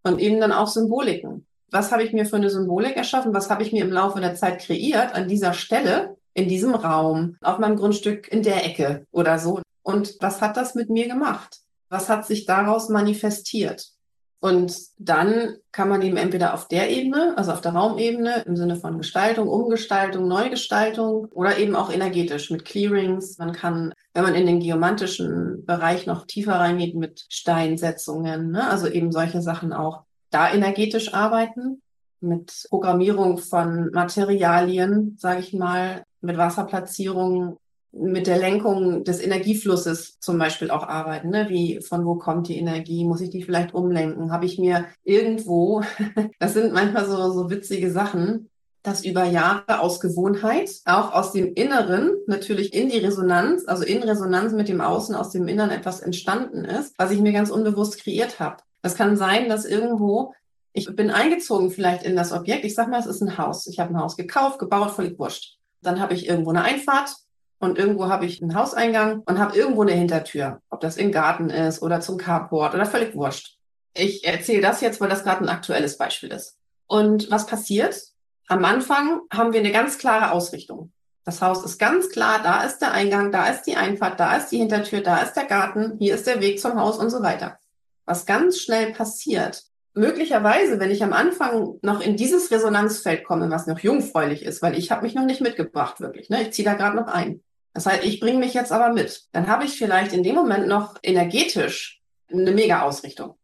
Und eben dann auch Symboliken. Was habe ich mir für eine Symbolik erschaffen? Was habe ich mir im Laufe der Zeit kreiert an dieser Stelle, in diesem Raum, auf meinem Grundstück, in der Ecke oder so? Und was hat das mit mir gemacht? Was hat sich daraus manifestiert? Und dann kann man eben entweder auf der Ebene, also auf der Raumebene im Sinne von Gestaltung, Umgestaltung, Neugestaltung oder eben auch energetisch mit Clearings. Man kann, wenn man in den geomantischen Bereich noch tiefer reingeht, mit Steinsetzungen, ne? also eben solche Sachen auch da energetisch arbeiten, mit Programmierung von Materialien, sage ich mal, mit Wasserplatzierung mit der Lenkung des Energieflusses zum Beispiel auch arbeiten. Ne? Wie, von wo kommt die Energie? Muss ich die vielleicht umlenken? Habe ich mir irgendwo, das sind manchmal so, so witzige Sachen, dass über Jahre aus Gewohnheit, auch aus dem Inneren, natürlich in die Resonanz, also in Resonanz mit dem Außen, aus dem Inneren etwas entstanden ist, was ich mir ganz unbewusst kreiert habe. Das kann sein, dass irgendwo ich bin eingezogen vielleicht in das Objekt. Ich sag mal, es ist ein Haus. Ich habe ein Haus gekauft, gebaut, völlig wurscht. Dann habe ich irgendwo eine Einfahrt, und irgendwo habe ich einen Hauseingang und habe irgendwo eine Hintertür, ob das im Garten ist oder zum Carport oder völlig wurscht. Ich erzähle das jetzt, weil das gerade ein aktuelles Beispiel ist. Und was passiert? Am Anfang haben wir eine ganz klare Ausrichtung. Das Haus ist ganz klar, da ist der Eingang, da ist die Einfahrt, da ist die Hintertür, da ist der Garten, hier ist der Weg zum Haus und so weiter. Was ganz schnell passiert, möglicherweise, wenn ich am Anfang noch in dieses Resonanzfeld komme, was noch jungfräulich ist, weil ich habe mich noch nicht mitgebracht, wirklich. Ne? Ich ziehe da gerade noch ein. Das heißt, ich bringe mich jetzt aber mit. Dann habe ich vielleicht in dem Moment noch energetisch eine mega Ausrichtung.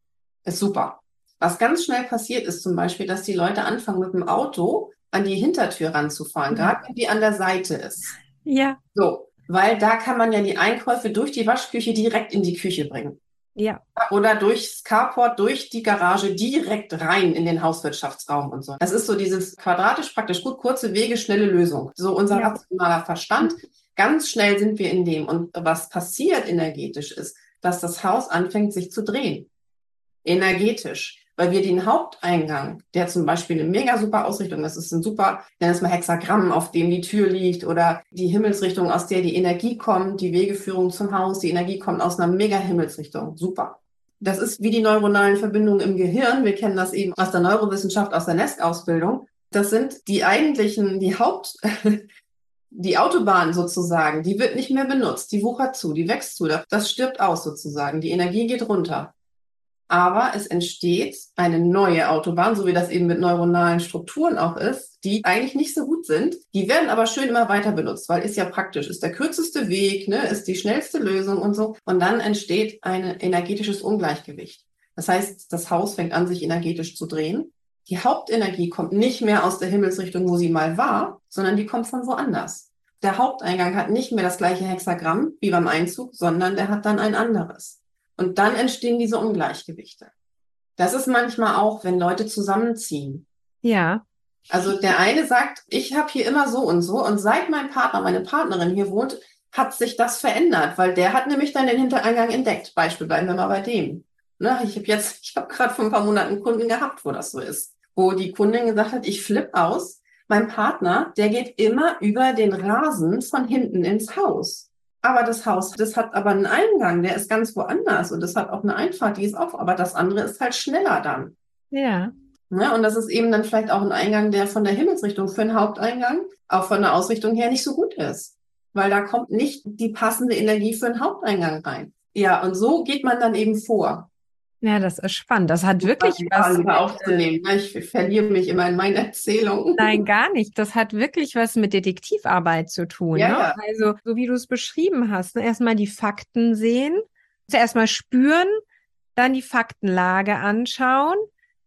Ist super. Was ganz schnell passiert ist zum Beispiel, dass die Leute anfangen mit dem Auto an die Hintertür ranzufahren, ja. gerade wenn die an der Seite ist. Ja. So. weil da kann man ja die Einkäufe durch die Waschküche direkt in die Küche bringen. Ja. Oder durchs Carport, durch die Garage direkt rein in den Hauswirtschaftsraum und so. Das ist so dieses quadratisch praktisch gut, kurze Wege, schnelle Lösung. So unser ja. rationaler Verstand. Ganz schnell sind wir in dem. Und was passiert energetisch ist, dass das Haus anfängt, sich zu drehen. Energetisch weil wir den Haupteingang, der zum Beispiel eine mega super Ausrichtung ist, ist ein super, nenn es mal Hexagramm, auf dem die Tür liegt oder die Himmelsrichtung, aus der die Energie kommt, die Wegeführung zum Haus, die Energie kommt aus einer mega Himmelsrichtung. Super. Das ist wie die neuronalen Verbindungen im Gehirn. Wir kennen das eben aus der Neurowissenschaft, aus der Nest-Ausbildung. Das sind die eigentlichen, die Haupt, die Autobahn sozusagen, die wird nicht mehr benutzt, die wuchert zu, die wächst zu, das stirbt aus sozusagen, die Energie geht runter aber es entsteht eine neue Autobahn, so wie das eben mit neuronalen Strukturen auch ist, die eigentlich nicht so gut sind. Die werden aber schön immer weiter benutzt, weil ist ja praktisch, ist der kürzeste Weg, ne, ist die schnellste Lösung und so. Und dann entsteht ein energetisches Ungleichgewicht. Das heißt, das Haus fängt an, sich energetisch zu drehen. Die Hauptenergie kommt nicht mehr aus der Himmelsrichtung, wo sie mal war, sondern die kommt von woanders. Der Haupteingang hat nicht mehr das gleiche Hexagramm wie beim Einzug, sondern der hat dann ein anderes. Und dann entstehen diese Ungleichgewichte. Das ist manchmal auch, wenn Leute zusammenziehen. Ja. Also der eine sagt, ich habe hier immer so und so und seit mein Partner, meine Partnerin hier wohnt, hat sich das verändert, weil der hat nämlich dann den Hintereingang entdeckt. Beispiel bleiben wir mal bei dem. Ne, ich habe jetzt, ich habe gerade vor ein paar Monaten Kunden gehabt, wo das so ist, wo die Kundin gesagt hat, ich flipp aus. Mein Partner, der geht immer über den Rasen von hinten ins Haus. Aber das Haus, das hat aber einen Eingang, der ist ganz woanders und das hat auch eine Einfahrt, die ist auf, aber das andere ist halt schneller dann. Ja. Ne? Und das ist eben dann vielleicht auch ein Eingang, der von der Himmelsrichtung für einen Haupteingang, auch von der Ausrichtung her nicht so gut ist. Weil da kommt nicht die passende Energie für einen Haupteingang rein. Ja, und so geht man dann eben vor. Ja, das ist spannend. Das hat wirklich was. Mit, aufzunehmen. Ich verliere mich immer in meinen Erzählungen. Nein, gar nicht. Das hat wirklich was mit Detektivarbeit zu tun. Ja, ne? ja. Also, so wie du es beschrieben hast, ne? erstmal die Fakten sehen, zuerst mal spüren, dann die Faktenlage anschauen.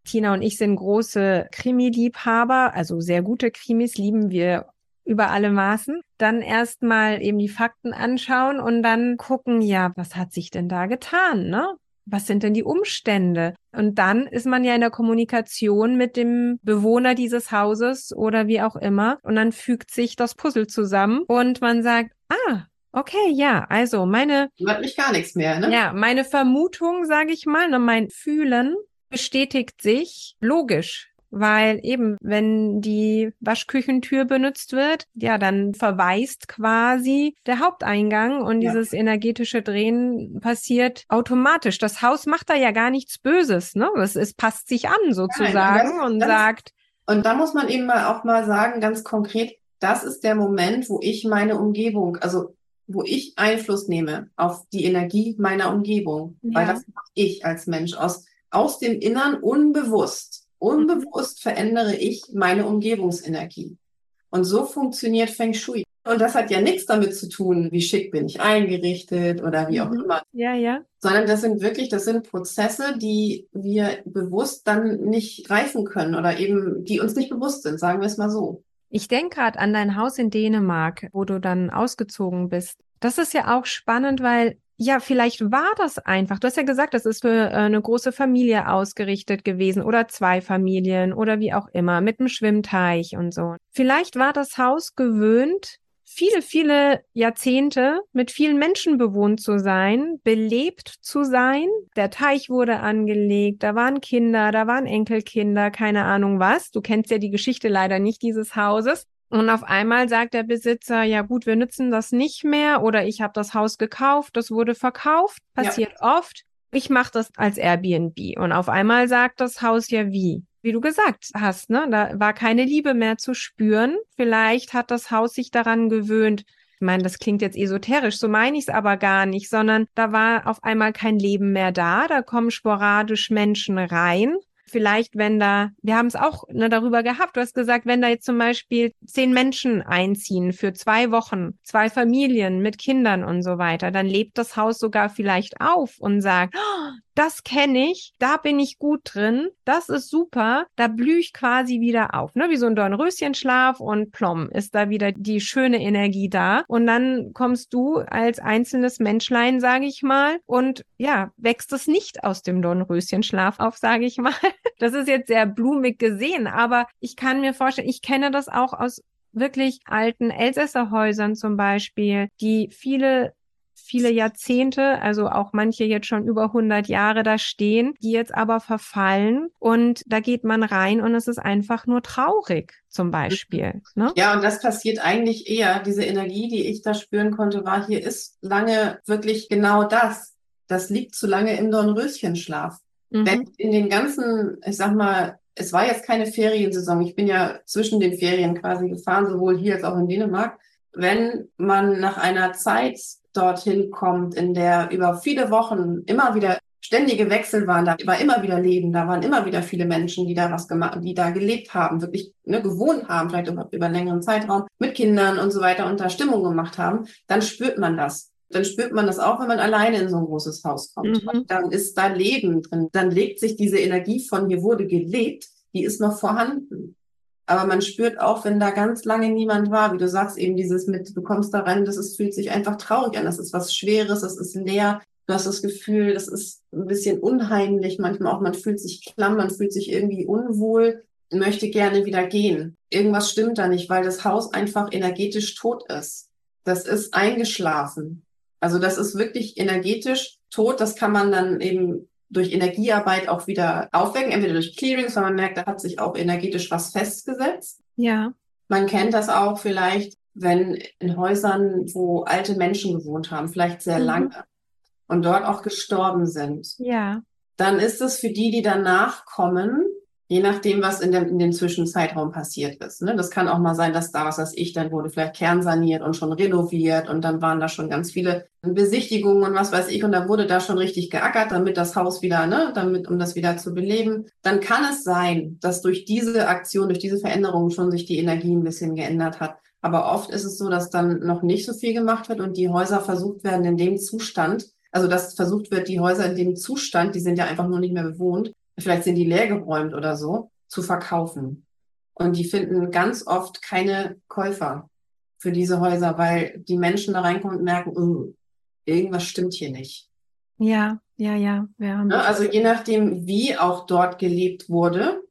Tina und ich sind große Krimi-Liebhaber, also sehr gute Krimis lieben wir über alle Maßen. Dann erstmal eben die Fakten anschauen und dann gucken, ja, was hat sich denn da getan, ne? Was sind denn die Umstände? Und dann ist man ja in der Kommunikation mit dem Bewohner dieses Hauses oder wie auch immer. Und dann fügt sich das Puzzle zusammen und man sagt, ah, okay, ja, also meine. Hat mich gar nichts mehr, ne? Ja, meine Vermutung, sage ich mal, ne, mein Fühlen bestätigt sich logisch weil eben, wenn die Waschküchentür benutzt wird, ja, dann verweist quasi der Haupteingang und ja. dieses energetische Drehen passiert automatisch. Das Haus macht da ja gar nichts Böses, ne? Es, es passt sich an sozusagen Nein, das, und das, sagt. Und da muss man eben mal auch mal sagen, ganz konkret, das ist der Moment, wo ich meine Umgebung, also wo ich Einfluss nehme auf die Energie meiner Umgebung, ja. weil das mache ich als Mensch aus, aus dem Innern unbewusst. Unbewusst verändere ich meine Umgebungsenergie. Und so funktioniert Feng Shui. Und das hat ja nichts damit zu tun, wie schick bin ich eingerichtet oder wie auch mhm. immer. Ja, ja. Sondern das sind wirklich, das sind Prozesse, die wir bewusst dann nicht greifen können oder eben, die uns nicht bewusst sind, sagen wir es mal so. Ich denke gerade an dein Haus in Dänemark, wo du dann ausgezogen bist. Das ist ja auch spannend, weil ja, vielleicht war das einfach. Du hast ja gesagt, das ist für äh, eine große Familie ausgerichtet gewesen oder zwei Familien oder wie auch immer mit einem Schwimmteich und so. Vielleicht war das Haus gewöhnt, viele, viele Jahrzehnte mit vielen Menschen bewohnt zu sein, belebt zu sein. Der Teich wurde angelegt, da waren Kinder, da waren Enkelkinder, keine Ahnung was. Du kennst ja die Geschichte leider nicht dieses Hauses. Und auf einmal sagt der Besitzer, ja gut, wir nutzen das nicht mehr oder ich habe das Haus gekauft, das wurde verkauft, passiert ja. oft. Ich mache das als Airbnb. Und auf einmal sagt das Haus ja wie. Wie du gesagt hast, ne? Da war keine Liebe mehr zu spüren. Vielleicht hat das Haus sich daran gewöhnt. Ich meine, das klingt jetzt esoterisch, so meine ich es aber gar nicht, sondern da war auf einmal kein Leben mehr da. Da kommen sporadisch Menschen rein vielleicht, wenn da, wir haben es auch ne, darüber gehabt, du hast gesagt, wenn da jetzt zum Beispiel zehn Menschen einziehen für zwei Wochen, zwei Familien mit Kindern und so weiter, dann lebt das Haus sogar vielleicht auf und sagt, oh, das kenne ich, da bin ich gut drin, das ist super, da blühe ich quasi wieder auf, ne? Wie so ein Dornröschenschlaf und plom ist da wieder die schöne Energie da. Und dann kommst du als einzelnes Menschlein, sage ich mal, und ja, wächst es nicht aus dem Dornröschenschlaf auf, sage ich mal. Das ist jetzt sehr blumig gesehen, aber ich kann mir vorstellen, ich kenne das auch aus wirklich alten Elsässerhäusern zum Beispiel, die viele viele Jahrzehnte, also auch manche jetzt schon über 100 Jahre da stehen, die jetzt aber verfallen und da geht man rein und es ist einfach nur traurig zum Beispiel. Ne? Ja, und das passiert eigentlich eher. Diese Energie, die ich da spüren konnte, war, hier ist lange wirklich genau das. Das liegt zu lange im Dornröschenschlaf. Mhm. Wenn in den ganzen, ich sag mal, es war jetzt keine Feriensaison. Ich bin ja zwischen den Ferien quasi gefahren, sowohl hier als auch in Dänemark. Wenn man nach einer Zeit dorthin kommt, in der über viele Wochen immer wieder ständige Wechsel waren, da war immer wieder Leben, da waren immer wieder viele Menschen, die da was gemacht, die da gelebt haben, wirklich ne, gewohnt haben, vielleicht über, über einen längeren Zeitraum, mit Kindern und so weiter und da Stimmung gemacht haben, dann spürt man das. Dann spürt man das auch, wenn man alleine in so ein großes Haus kommt. Mhm. Dann ist da Leben drin. Dann legt sich diese Energie von hier wurde gelebt, die ist noch vorhanden. Aber man spürt auch, wenn da ganz lange niemand war, wie du sagst, eben dieses mit, du kommst da rein, das ist, fühlt sich einfach traurig an. Das ist was Schweres, das ist leer. Du hast das Gefühl, das ist ein bisschen unheimlich. Manchmal auch, man fühlt sich klamm, man fühlt sich irgendwie unwohl, möchte gerne wieder gehen. Irgendwas stimmt da nicht, weil das Haus einfach energetisch tot ist. Das ist eingeschlafen. Also das ist wirklich energetisch tot. Das kann man dann eben durch Energiearbeit auch wieder aufwecken, entweder durch Clearings, weil man merkt, da hat sich auch energetisch was festgesetzt. Ja. Man kennt das auch vielleicht, wenn in Häusern, wo alte Menschen gewohnt haben, vielleicht sehr mhm. lange und dort auch gestorben sind. Ja. Dann ist es für die, die danach kommen, je nachdem, was in dem, in dem Zwischenzeitraum passiert ist. Ne? Das kann auch mal sein, dass da, was weiß ich, dann wurde vielleicht kernsaniert und schon renoviert und dann waren da schon ganz viele Besichtigungen und was weiß ich und dann wurde da schon richtig geackert, damit das Haus wieder, ne, damit, um das wieder zu beleben. Dann kann es sein, dass durch diese Aktion, durch diese Veränderung schon sich die Energie ein bisschen geändert hat. Aber oft ist es so, dass dann noch nicht so viel gemacht wird und die Häuser versucht werden in dem Zustand, also dass versucht wird, die Häuser in dem Zustand, die sind ja einfach nur nicht mehr bewohnt, vielleicht sind die leergeräumt oder so, zu verkaufen. Und die finden ganz oft keine Käufer für diese Häuser, weil die Menschen da reinkommen und merken, oh, irgendwas stimmt hier nicht. Ja, ja, ja. ja ne, also je nachdem, wie auch dort gelebt wurde,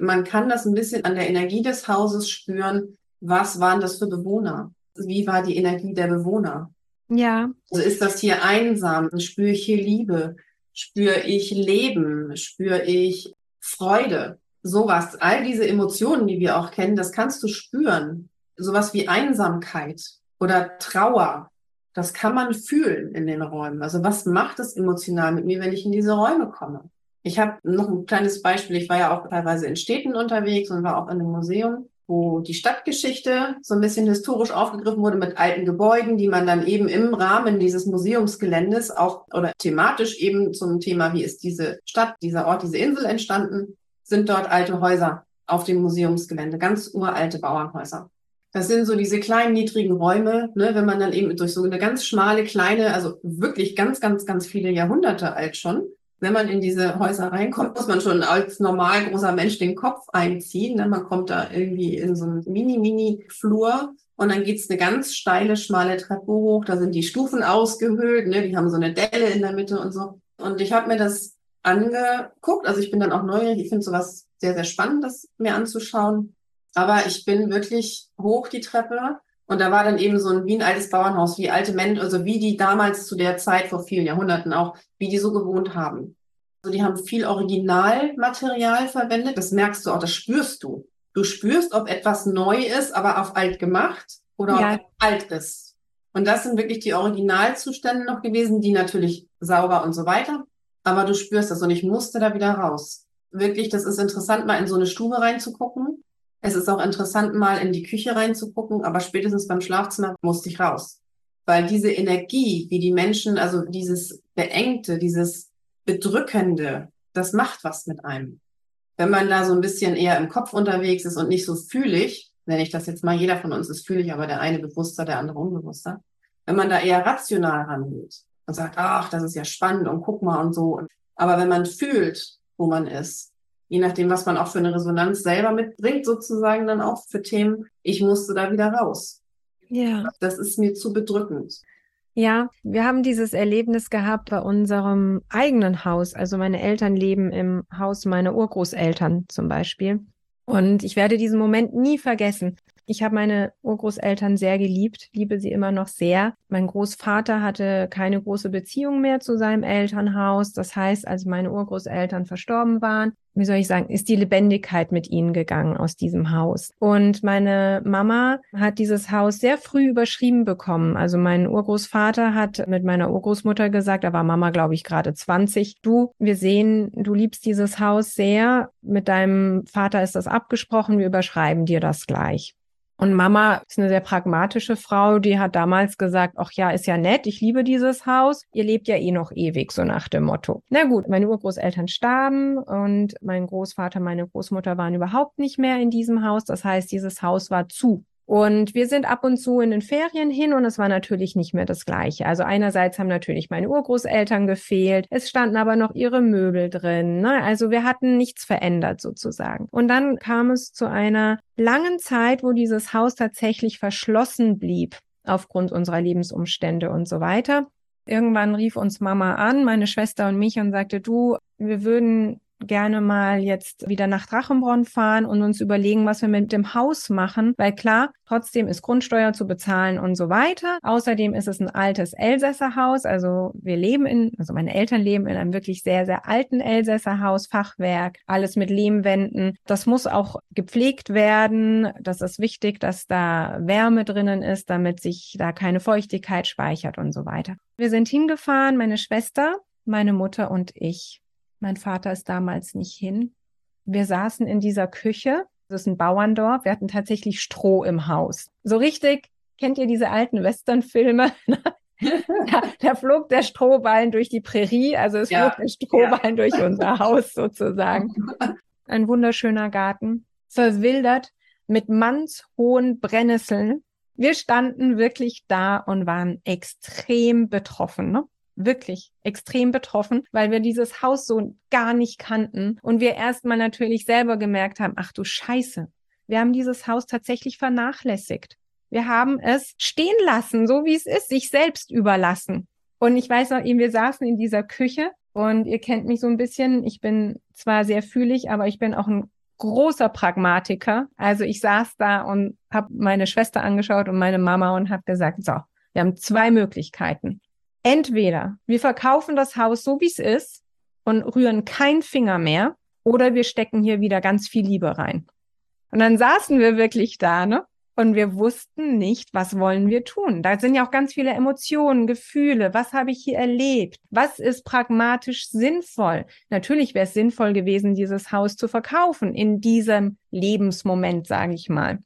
man kann das ein bisschen an der Energie des Hauses spüren. Was waren das für Bewohner? Wie war die Energie der Bewohner? Ja. Also ist das hier einsam? Spüre ich hier Liebe? Spüre ich Leben, spüre ich Freude, sowas. All diese Emotionen, die wir auch kennen, das kannst du spüren. Sowas wie Einsamkeit oder Trauer, das kann man fühlen in den Räumen. Also was macht es emotional mit mir, wenn ich in diese Räume komme? Ich habe noch ein kleines Beispiel. Ich war ja auch teilweise in Städten unterwegs und war auch in einem Museum wo die Stadtgeschichte so ein bisschen historisch aufgegriffen wurde mit alten Gebäuden, die man dann eben im Rahmen dieses Museumsgeländes auch oder thematisch eben zum Thema, wie ist diese Stadt, dieser Ort, diese Insel entstanden, sind dort alte Häuser auf dem Museumsgelände, ganz uralte Bauernhäuser. Das sind so diese kleinen, niedrigen Räume, ne, wenn man dann eben durch so eine ganz schmale, kleine, also wirklich ganz, ganz, ganz viele Jahrhunderte alt schon, wenn man in diese Häuser reinkommt, muss man schon als normal großer Mensch den Kopf einziehen. Ne? Man kommt da irgendwie in so einen Mini-Mini-Flur und dann geht's eine ganz steile, schmale Treppe hoch. Da sind die Stufen ausgehöhlt, ne? die haben so eine Delle in der Mitte und so. Und ich habe mir das angeguckt. Also ich bin dann auch neugierig. Ich finde sowas sehr, sehr spannend, das mir anzuschauen. Aber ich bin wirklich hoch die Treppe und da war dann eben so ein, wie ein altes Bauernhaus, wie alte Menschen, also wie die damals zu der Zeit vor vielen Jahrhunderten auch, wie die so gewohnt haben. Also die haben viel Originalmaterial verwendet. Das merkst du auch, das spürst du. Du spürst, ob etwas neu ist, aber auf alt gemacht oder ja. alt ist. Und das sind wirklich die Originalzustände noch gewesen, die natürlich sauber und so weiter. Aber du spürst das und ich musste da wieder raus. Wirklich, das ist interessant, mal in so eine Stube reinzugucken es ist auch interessant, mal in die Küche reinzugucken, aber spätestens beim Schlafzimmer musste ich raus. Weil diese Energie, wie die Menschen, also dieses Beengte, dieses Bedrückende, das macht was mit einem. Wenn man da so ein bisschen eher im Kopf unterwegs ist und nicht so fühlig, nenne ich das jetzt mal, jeder von uns ist fühlig, aber der eine bewusster, der andere unbewusster. Wenn man da eher rational rangeht und sagt, ach, das ist ja spannend und guck mal und so, Aber wenn man fühlt, wo man ist, je nachdem, was man auch für eine Resonanz selber mitbringt, sozusagen dann auch für Themen, ich musste da wieder raus. Ja. Das ist mir zu bedrückend. Ja, wir haben dieses Erlebnis gehabt bei unserem eigenen Haus. Also meine Eltern leben im Haus meiner Urgroßeltern zum Beispiel. Und ich werde diesen Moment nie vergessen. Ich habe meine Urgroßeltern sehr geliebt, liebe sie immer noch sehr. Mein Großvater hatte keine große Beziehung mehr zu seinem Elternhaus. Das heißt, als meine Urgroßeltern verstorben waren, wie soll ich sagen, ist die Lebendigkeit mit ihnen gegangen aus diesem Haus. Und meine Mama hat dieses Haus sehr früh überschrieben bekommen. Also mein Urgroßvater hat mit meiner Urgroßmutter gesagt, da war Mama, glaube ich, gerade 20. Du, wir sehen, du liebst dieses Haus sehr. Mit deinem Vater ist das abgesprochen. Wir überschreiben dir das gleich. Und Mama ist eine sehr pragmatische Frau, die hat damals gesagt, ach ja, ist ja nett, ich liebe dieses Haus, ihr lebt ja eh noch ewig, so nach dem Motto. Na gut, meine Urgroßeltern starben und mein Großvater, meine Großmutter waren überhaupt nicht mehr in diesem Haus. Das heißt, dieses Haus war zu. Und wir sind ab und zu in den Ferien hin und es war natürlich nicht mehr das Gleiche. Also einerseits haben natürlich meine Urgroßeltern gefehlt, es standen aber noch ihre Möbel drin. Ne? Also wir hatten nichts verändert sozusagen. Und dann kam es zu einer langen Zeit, wo dieses Haus tatsächlich verschlossen blieb aufgrund unserer Lebensumstände und so weiter. Irgendwann rief uns Mama an, meine Schwester und mich und sagte, du, wir würden gerne mal jetzt wieder nach Drachenbronn fahren und uns überlegen, was wir mit dem Haus machen, weil klar, trotzdem ist Grundsteuer zu bezahlen und so weiter. Außerdem ist es ein altes Elsässerhaus, also wir leben in, also meine Eltern leben in einem wirklich sehr, sehr alten Elsässerhaus, Fachwerk, alles mit Lehmwänden. Das muss auch gepflegt werden. Das ist wichtig, dass da Wärme drinnen ist, damit sich da keine Feuchtigkeit speichert und so weiter. Wir sind hingefahren, meine Schwester, meine Mutter und ich. Mein Vater ist damals nicht hin. Wir saßen in dieser Küche. Das ist ein Bauerndorf. Wir hatten tatsächlich Stroh im Haus. So richtig, kennt ihr diese alten Westernfilme? da, da, flog der Strohballen durch die Prärie, also es ja, flog der Strohballen ja. durch unser Haus sozusagen. Ein wunderschöner Garten, verwildert mit mannshohen Brennnesseln. Wir standen wirklich da und waren extrem betroffen. Ne? Wirklich extrem betroffen, weil wir dieses Haus so gar nicht kannten und wir erstmal natürlich selber gemerkt haben, ach du Scheiße, wir haben dieses Haus tatsächlich vernachlässigt. Wir haben es stehen lassen, so wie es ist, sich selbst überlassen. Und ich weiß noch eben, wir saßen in dieser Küche und ihr kennt mich so ein bisschen. Ich bin zwar sehr fühlig, aber ich bin auch ein großer Pragmatiker. Also ich saß da und habe meine Schwester angeschaut und meine Mama und habe gesagt, so, wir haben zwei Möglichkeiten. Entweder wir verkaufen das Haus so, wie es ist und rühren keinen Finger mehr, oder wir stecken hier wieder ganz viel Liebe rein. Und dann saßen wir wirklich da, ne? Und wir wussten nicht, was wollen wir tun. Da sind ja auch ganz viele Emotionen, Gefühle. Was habe ich hier erlebt? Was ist pragmatisch sinnvoll? Natürlich wäre es sinnvoll gewesen, dieses Haus zu verkaufen in diesem Lebensmoment, sage ich mal.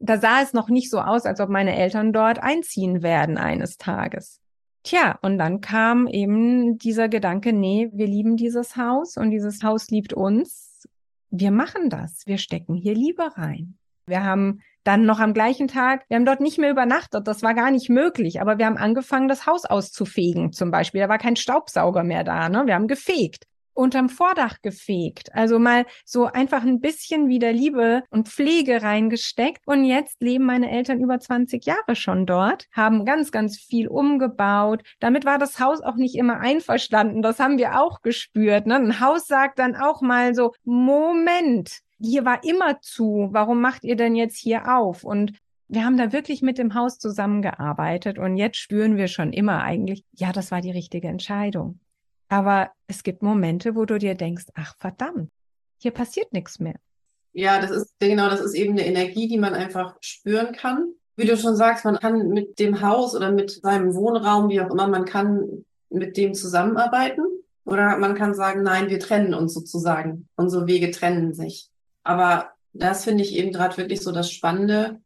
Da sah es noch nicht so aus, als ob meine Eltern dort einziehen werden eines Tages. Tja, und dann kam eben dieser Gedanke, nee, wir lieben dieses Haus und dieses Haus liebt uns. Wir machen das. Wir stecken hier Liebe rein. Wir haben dann noch am gleichen Tag, wir haben dort nicht mehr übernachtet, das war gar nicht möglich, aber wir haben angefangen, das Haus auszufegen zum Beispiel. Da war kein Staubsauger mehr da, ne? Wir haben gefegt unterm Vordach gefegt. Also mal so einfach ein bisschen wieder Liebe und Pflege reingesteckt. Und jetzt leben meine Eltern über 20 Jahre schon dort, haben ganz, ganz viel umgebaut. Damit war das Haus auch nicht immer einverstanden. Das haben wir auch gespürt. Ne? Ein Haus sagt dann auch mal so, Moment, hier war immer zu. Warum macht ihr denn jetzt hier auf? Und wir haben da wirklich mit dem Haus zusammengearbeitet und jetzt spüren wir schon immer eigentlich, ja, das war die richtige Entscheidung. Aber es gibt Momente, wo du dir denkst, ach verdammt, hier passiert nichts mehr. Ja, das ist genau, das ist eben eine Energie, die man einfach spüren kann. Wie du schon sagst, man kann mit dem Haus oder mit seinem Wohnraum, wie auch immer, man kann mit dem zusammenarbeiten oder man kann sagen, nein, wir trennen uns sozusagen. Unsere Wege trennen sich. Aber das finde ich eben gerade wirklich so das Spannende,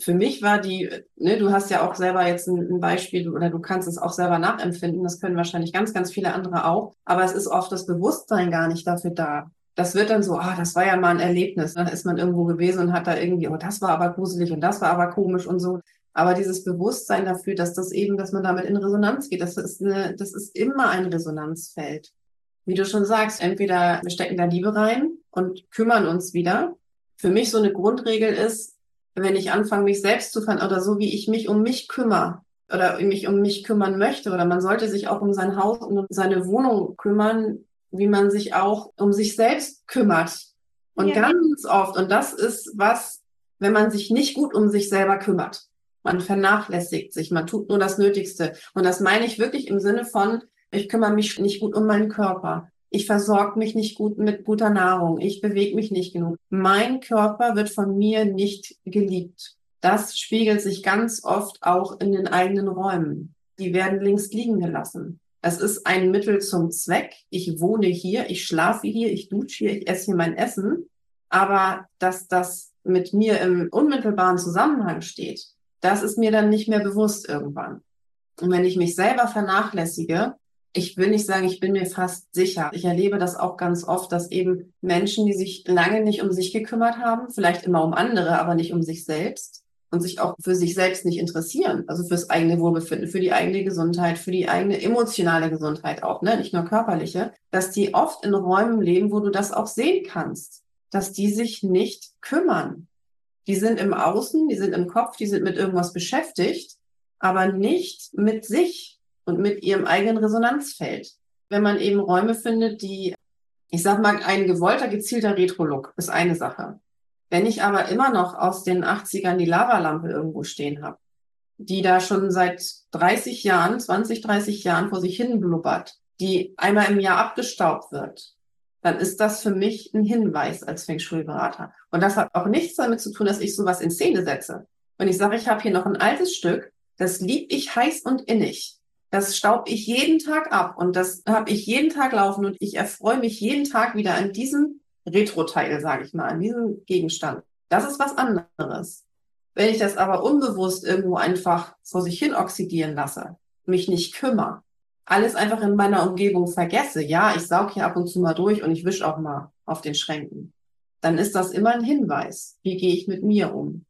für mich war die, ne, du hast ja auch selber jetzt ein, ein, Beispiel oder du kannst es auch selber nachempfinden. Das können wahrscheinlich ganz, ganz viele andere auch. Aber es ist oft das Bewusstsein gar nicht dafür da. Das wird dann so, ah, das war ja mal ein Erlebnis. Dann ist man irgendwo gewesen und hat da irgendwie, oh, das war aber gruselig und das war aber komisch und so. Aber dieses Bewusstsein dafür, dass das eben, dass man damit in Resonanz geht, das ist eine, das ist immer ein Resonanzfeld. wie du schon sagst, entweder wir stecken da Liebe rein und kümmern uns wieder. Für mich so eine Grundregel ist, wenn ich anfange, mich selbst zu verändern oder so wie ich mich um mich kümmere oder mich um mich kümmern möchte oder man sollte sich auch um sein Haus und um seine Wohnung kümmern, wie man sich auch um sich selbst kümmert. Und ja. ganz oft, und das ist was, wenn man sich nicht gut um sich selber kümmert. Man vernachlässigt sich, man tut nur das Nötigste. Und das meine ich wirklich im Sinne von, ich kümmere mich nicht gut um meinen Körper. Ich versorge mich nicht gut mit guter Nahrung. Ich bewege mich nicht genug. Mein Körper wird von mir nicht geliebt. Das spiegelt sich ganz oft auch in den eigenen Räumen. Die werden links liegen gelassen. Es ist ein Mittel zum Zweck. Ich wohne hier, ich schlafe hier, ich dusche hier, ich esse hier mein Essen. Aber dass das mit mir im unmittelbaren Zusammenhang steht, das ist mir dann nicht mehr bewusst irgendwann. Und wenn ich mich selber vernachlässige, ich will nicht sagen, ich bin mir fast sicher. Ich erlebe das auch ganz oft, dass eben Menschen, die sich lange nicht um sich gekümmert haben, vielleicht immer um andere, aber nicht um sich selbst und sich auch für sich selbst nicht interessieren, also fürs eigene Wohlbefinden, für die eigene Gesundheit, für die eigene emotionale Gesundheit auch, ne, nicht nur körperliche, dass die oft in Räumen leben, wo du das auch sehen kannst, dass die sich nicht kümmern. Die sind im Außen, die sind im Kopf, die sind mit irgendwas beschäftigt, aber nicht mit sich und mit ihrem eigenen Resonanzfeld. Wenn man eben Räume findet, die, ich sag mal, ein gewollter, gezielter Retro-Look ist eine Sache. Wenn ich aber immer noch aus den 80ern die Lavalampe irgendwo stehen habe, die da schon seit 30 Jahren, 20, 30 Jahren vor sich hin blubbert, die einmal im Jahr abgestaubt wird, dann ist das für mich ein Hinweis als Feng Shui-Berater. Und das hat auch nichts damit zu tun, dass ich sowas in Szene setze. Wenn ich sage, ich habe hier noch ein altes Stück, das lieb ich heiß und innig. Das staub ich jeden Tag ab und das habe ich jeden Tag laufen und ich erfreue mich jeden Tag wieder an diesem Retro-Teil, sage ich mal, an diesem Gegenstand. Das ist was anderes. Wenn ich das aber unbewusst irgendwo einfach vor sich hin oxidieren lasse, mich nicht kümmere, alles einfach in meiner Umgebung vergesse, ja, ich saug hier ab und zu mal durch und ich wisch auch mal auf den Schränken, dann ist das immer ein Hinweis. Wie gehe ich mit mir um?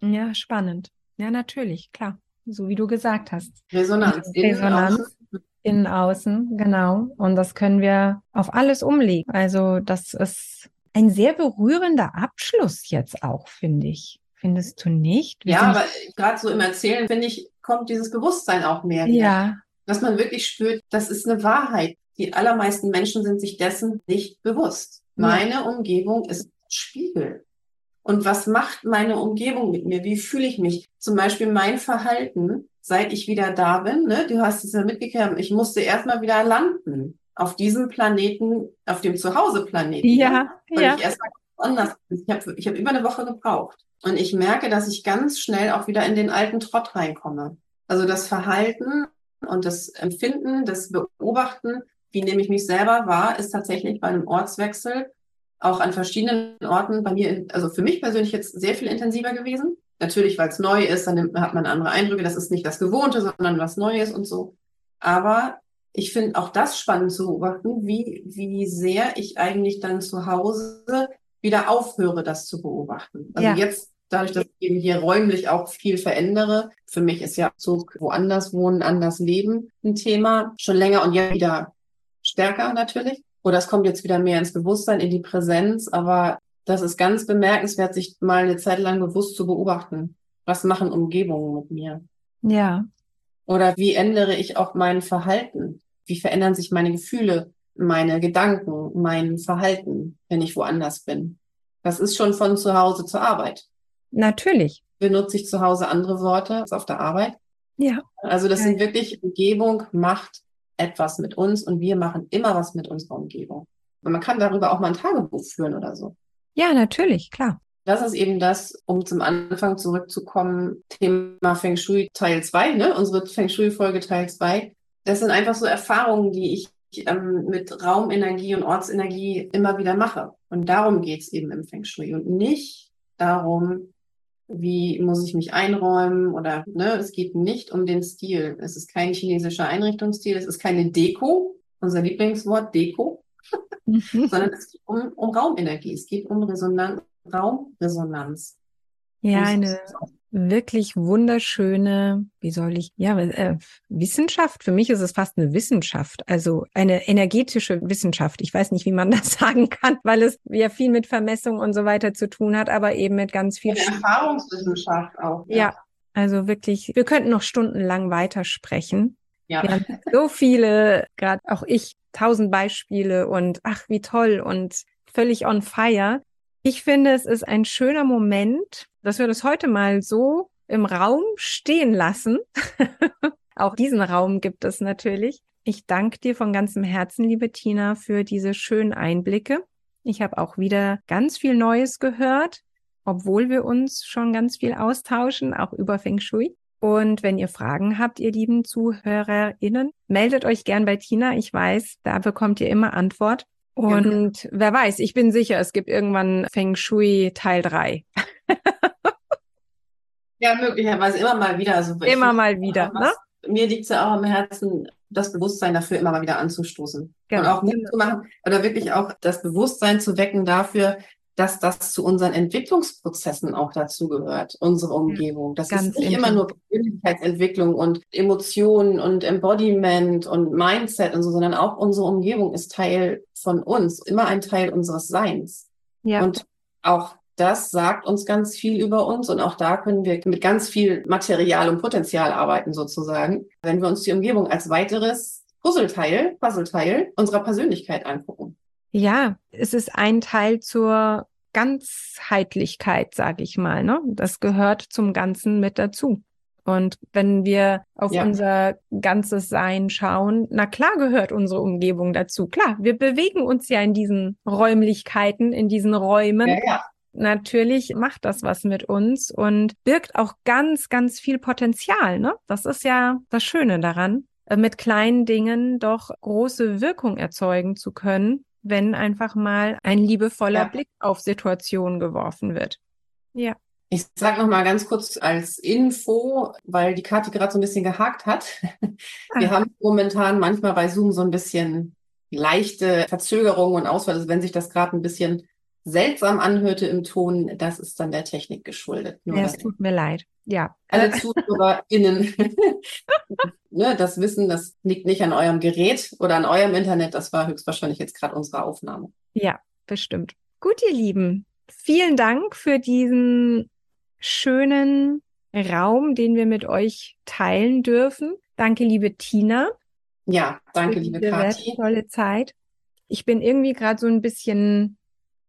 Ja, spannend. Ja, natürlich, klar so wie du gesagt hast. Resonanz. Resonanz. Innen, außen, genau. Und das können wir auf alles umlegen. Also das ist ein sehr berührender Abschluss jetzt auch, finde ich. Findest du nicht? Wir ja, aber gerade so im Erzählen, finde ich, kommt dieses Bewusstsein auch mehr. Ja. Dass man wirklich spürt, das ist eine Wahrheit. Die allermeisten Menschen sind sich dessen nicht bewusst. Meine ja. Umgebung ist Spiegel. Und was macht meine Umgebung mit mir? Wie fühle ich mich? Zum Beispiel mein Verhalten, seit ich wieder da bin, ne? du hast es ja mitgekriegt, ich musste erstmal wieder landen auf diesem Planeten, auf dem Zuhause-Planeten. Ja, weil ja. ich erstmal anders bin. Ich habe ich hab über eine Woche gebraucht. Und ich merke, dass ich ganz schnell auch wieder in den alten Trott reinkomme. Also das Verhalten und das Empfinden, das Beobachten, wie nehme ich mich selber wahr, ist tatsächlich bei einem Ortswechsel auch an verschiedenen Orten bei mir, also für mich persönlich jetzt sehr viel intensiver gewesen. Natürlich, weil es neu ist, dann hat man andere Eindrücke. Das ist nicht das Gewohnte, sondern was Neues und so. Aber ich finde auch das spannend zu beobachten, wie, wie sehr ich eigentlich dann zu Hause wieder aufhöre, das zu beobachten. Also ja. jetzt, dadurch, dass ich eben hier räumlich auch viel verändere, für mich ist ja Zug woanders wohnen, anders leben ein Thema, schon länger und ja wieder stärker natürlich oder es kommt jetzt wieder mehr ins Bewusstsein, in die Präsenz, aber das ist ganz bemerkenswert, sich mal eine Zeit lang bewusst zu beobachten. Was machen Umgebungen mit mir? Ja. Oder wie ändere ich auch mein Verhalten? Wie verändern sich meine Gefühle, meine Gedanken, mein Verhalten, wenn ich woanders bin? Das ist schon von zu Hause zur Arbeit. Natürlich. Benutze ich zu Hause andere Worte als auf der Arbeit? Ja. Also das ja. sind wirklich Umgebung, Macht, etwas mit uns und wir machen immer was mit unserer Umgebung. Und man kann darüber auch mal ein Tagebuch führen oder so. Ja, natürlich, klar. Das ist eben das, um zum Anfang zurückzukommen, Thema Feng Shui Teil 2, ne? unsere Feng Shui-Folge Teil 2. Das sind einfach so Erfahrungen, die ich ähm, mit Raumenergie und Ortsenergie immer wieder mache. Und darum geht's eben im Feng Shui und nicht darum, wie muss ich mich einräumen oder ne, es geht nicht um den Stil. Es ist kein chinesischer Einrichtungsstil, es ist keine Deko, unser Lieblingswort Deko, mhm. sondern es geht um, um Raumenergie, es geht um Resonanz, Raumresonanz. Ja, eine wirklich wunderschöne, wie soll ich, ja, äh, Wissenschaft. Für mich ist es fast eine Wissenschaft, also eine energetische Wissenschaft. Ich weiß nicht, wie man das sagen kann, weil es ja viel mit Vermessung und so weiter zu tun hat, aber eben mit ganz viel. Eine Erfahrungswissenschaft auch. Ja. ja, also wirklich, wir könnten noch stundenlang weitersprechen. Ja. Wir haben so viele, gerade auch ich, tausend Beispiele und ach, wie toll und völlig on fire. Ich finde, es ist ein schöner Moment, dass wir das heute mal so im Raum stehen lassen. Auch diesen Raum gibt es natürlich. Ich danke dir von ganzem Herzen, liebe Tina, für diese schönen Einblicke. Ich habe auch wieder ganz viel Neues gehört, obwohl wir uns schon ganz viel austauschen, auch über Feng Shui. Und wenn ihr Fragen habt, ihr lieben ZuhörerInnen, meldet euch gern bei Tina. Ich weiß, da bekommt ihr immer Antwort. Und ja. wer weiß, ich bin sicher, es gibt irgendwann Feng Shui Teil 3. ja, möglicherweise immer mal wieder. Also immer mal wieder, ne? Mir liegt es ja auch am Herzen, das Bewusstsein dafür immer mal wieder anzustoßen. Genau. Und auch Mut zu machen oder wirklich auch das Bewusstsein zu wecken dafür, dass das zu unseren Entwicklungsprozessen auch dazugehört, unsere Umgebung. Das Ganz ist nicht immer nur Persönlichkeitsentwicklung und Emotionen und Embodiment und Mindset und so, sondern auch unsere Umgebung ist Teil von uns, immer ein Teil unseres Seins. Ja. Und auch das sagt uns ganz viel über uns und auch da können wir mit ganz viel Material und Potenzial arbeiten sozusagen, wenn wir uns die Umgebung als weiteres Puzzleteil, Puzzleteil unserer Persönlichkeit angucken. Ja, es ist ein Teil zur Ganzheitlichkeit, sage ich mal. Ne? Das gehört zum Ganzen mit dazu. Und wenn wir auf ja. unser ganzes Sein schauen, na klar gehört unsere Umgebung dazu. Klar, wir bewegen uns ja in diesen Räumlichkeiten, in diesen Räumen. Ja, ja. Natürlich macht das was mit uns und birgt auch ganz, ganz viel Potenzial. Ne? Das ist ja das Schöne daran, äh, mit kleinen Dingen doch große Wirkung erzeugen zu können wenn einfach mal ein liebevoller ja. Blick auf Situationen geworfen wird. Ja. Ich sage noch mal ganz kurz als Info, weil die Karte gerade so ein bisschen gehakt hat. Wir ah. haben momentan manchmal bei Zoom so ein bisschen leichte Verzögerungen und Ausfälle. Also wenn sich das gerade ein bisschen seltsam anhörte im Ton, das ist dann der Technik geschuldet. Nur ja, es tut mir leid. Ja. Alle ZuhörerInnen, ne, das Wissen, das liegt nicht an eurem Gerät oder an eurem Internet, das war höchstwahrscheinlich jetzt gerade unsere Aufnahme. Ja, bestimmt. Gut, ihr Lieben. Vielen Dank für diesen schönen Raum, den wir mit euch teilen dürfen. Danke, liebe Tina. Ja, danke, liebe Kathi. Tolle Zeit. Ich bin irgendwie gerade so ein bisschen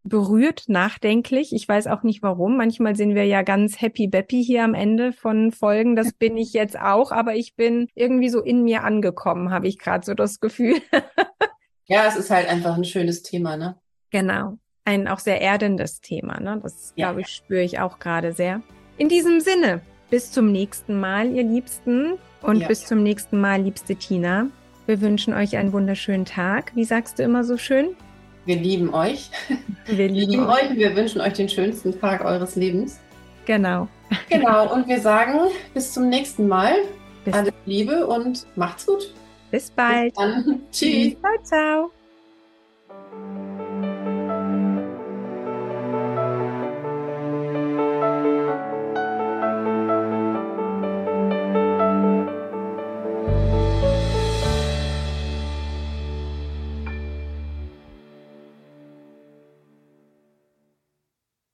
berührt, nachdenklich. Ich weiß auch nicht warum. Manchmal sind wir ja ganz happy beppy hier am Ende von Folgen. Das bin ich jetzt auch, aber ich bin irgendwie so in mir angekommen, habe ich gerade so das Gefühl. ja, es ist halt einfach ein schönes Thema, ne? Genau. Ein auch sehr erdendes Thema, ne? Das, ja. glaube ich, spüre ich auch gerade sehr. In diesem Sinne, bis zum nächsten Mal, ihr Liebsten. Und ja. bis zum nächsten Mal, liebste Tina. Wir wünschen euch einen wunderschönen Tag. Wie sagst du immer so schön? Wir lieben euch. Wir lieben, wir lieben euch und wir wünschen euch den schönsten Tag eures Lebens. Genau. Genau, und wir sagen bis zum nächsten Mal. Bis Alles Liebe und macht's gut. Bis bald. Bis. Tschüss. Ciao, ciao.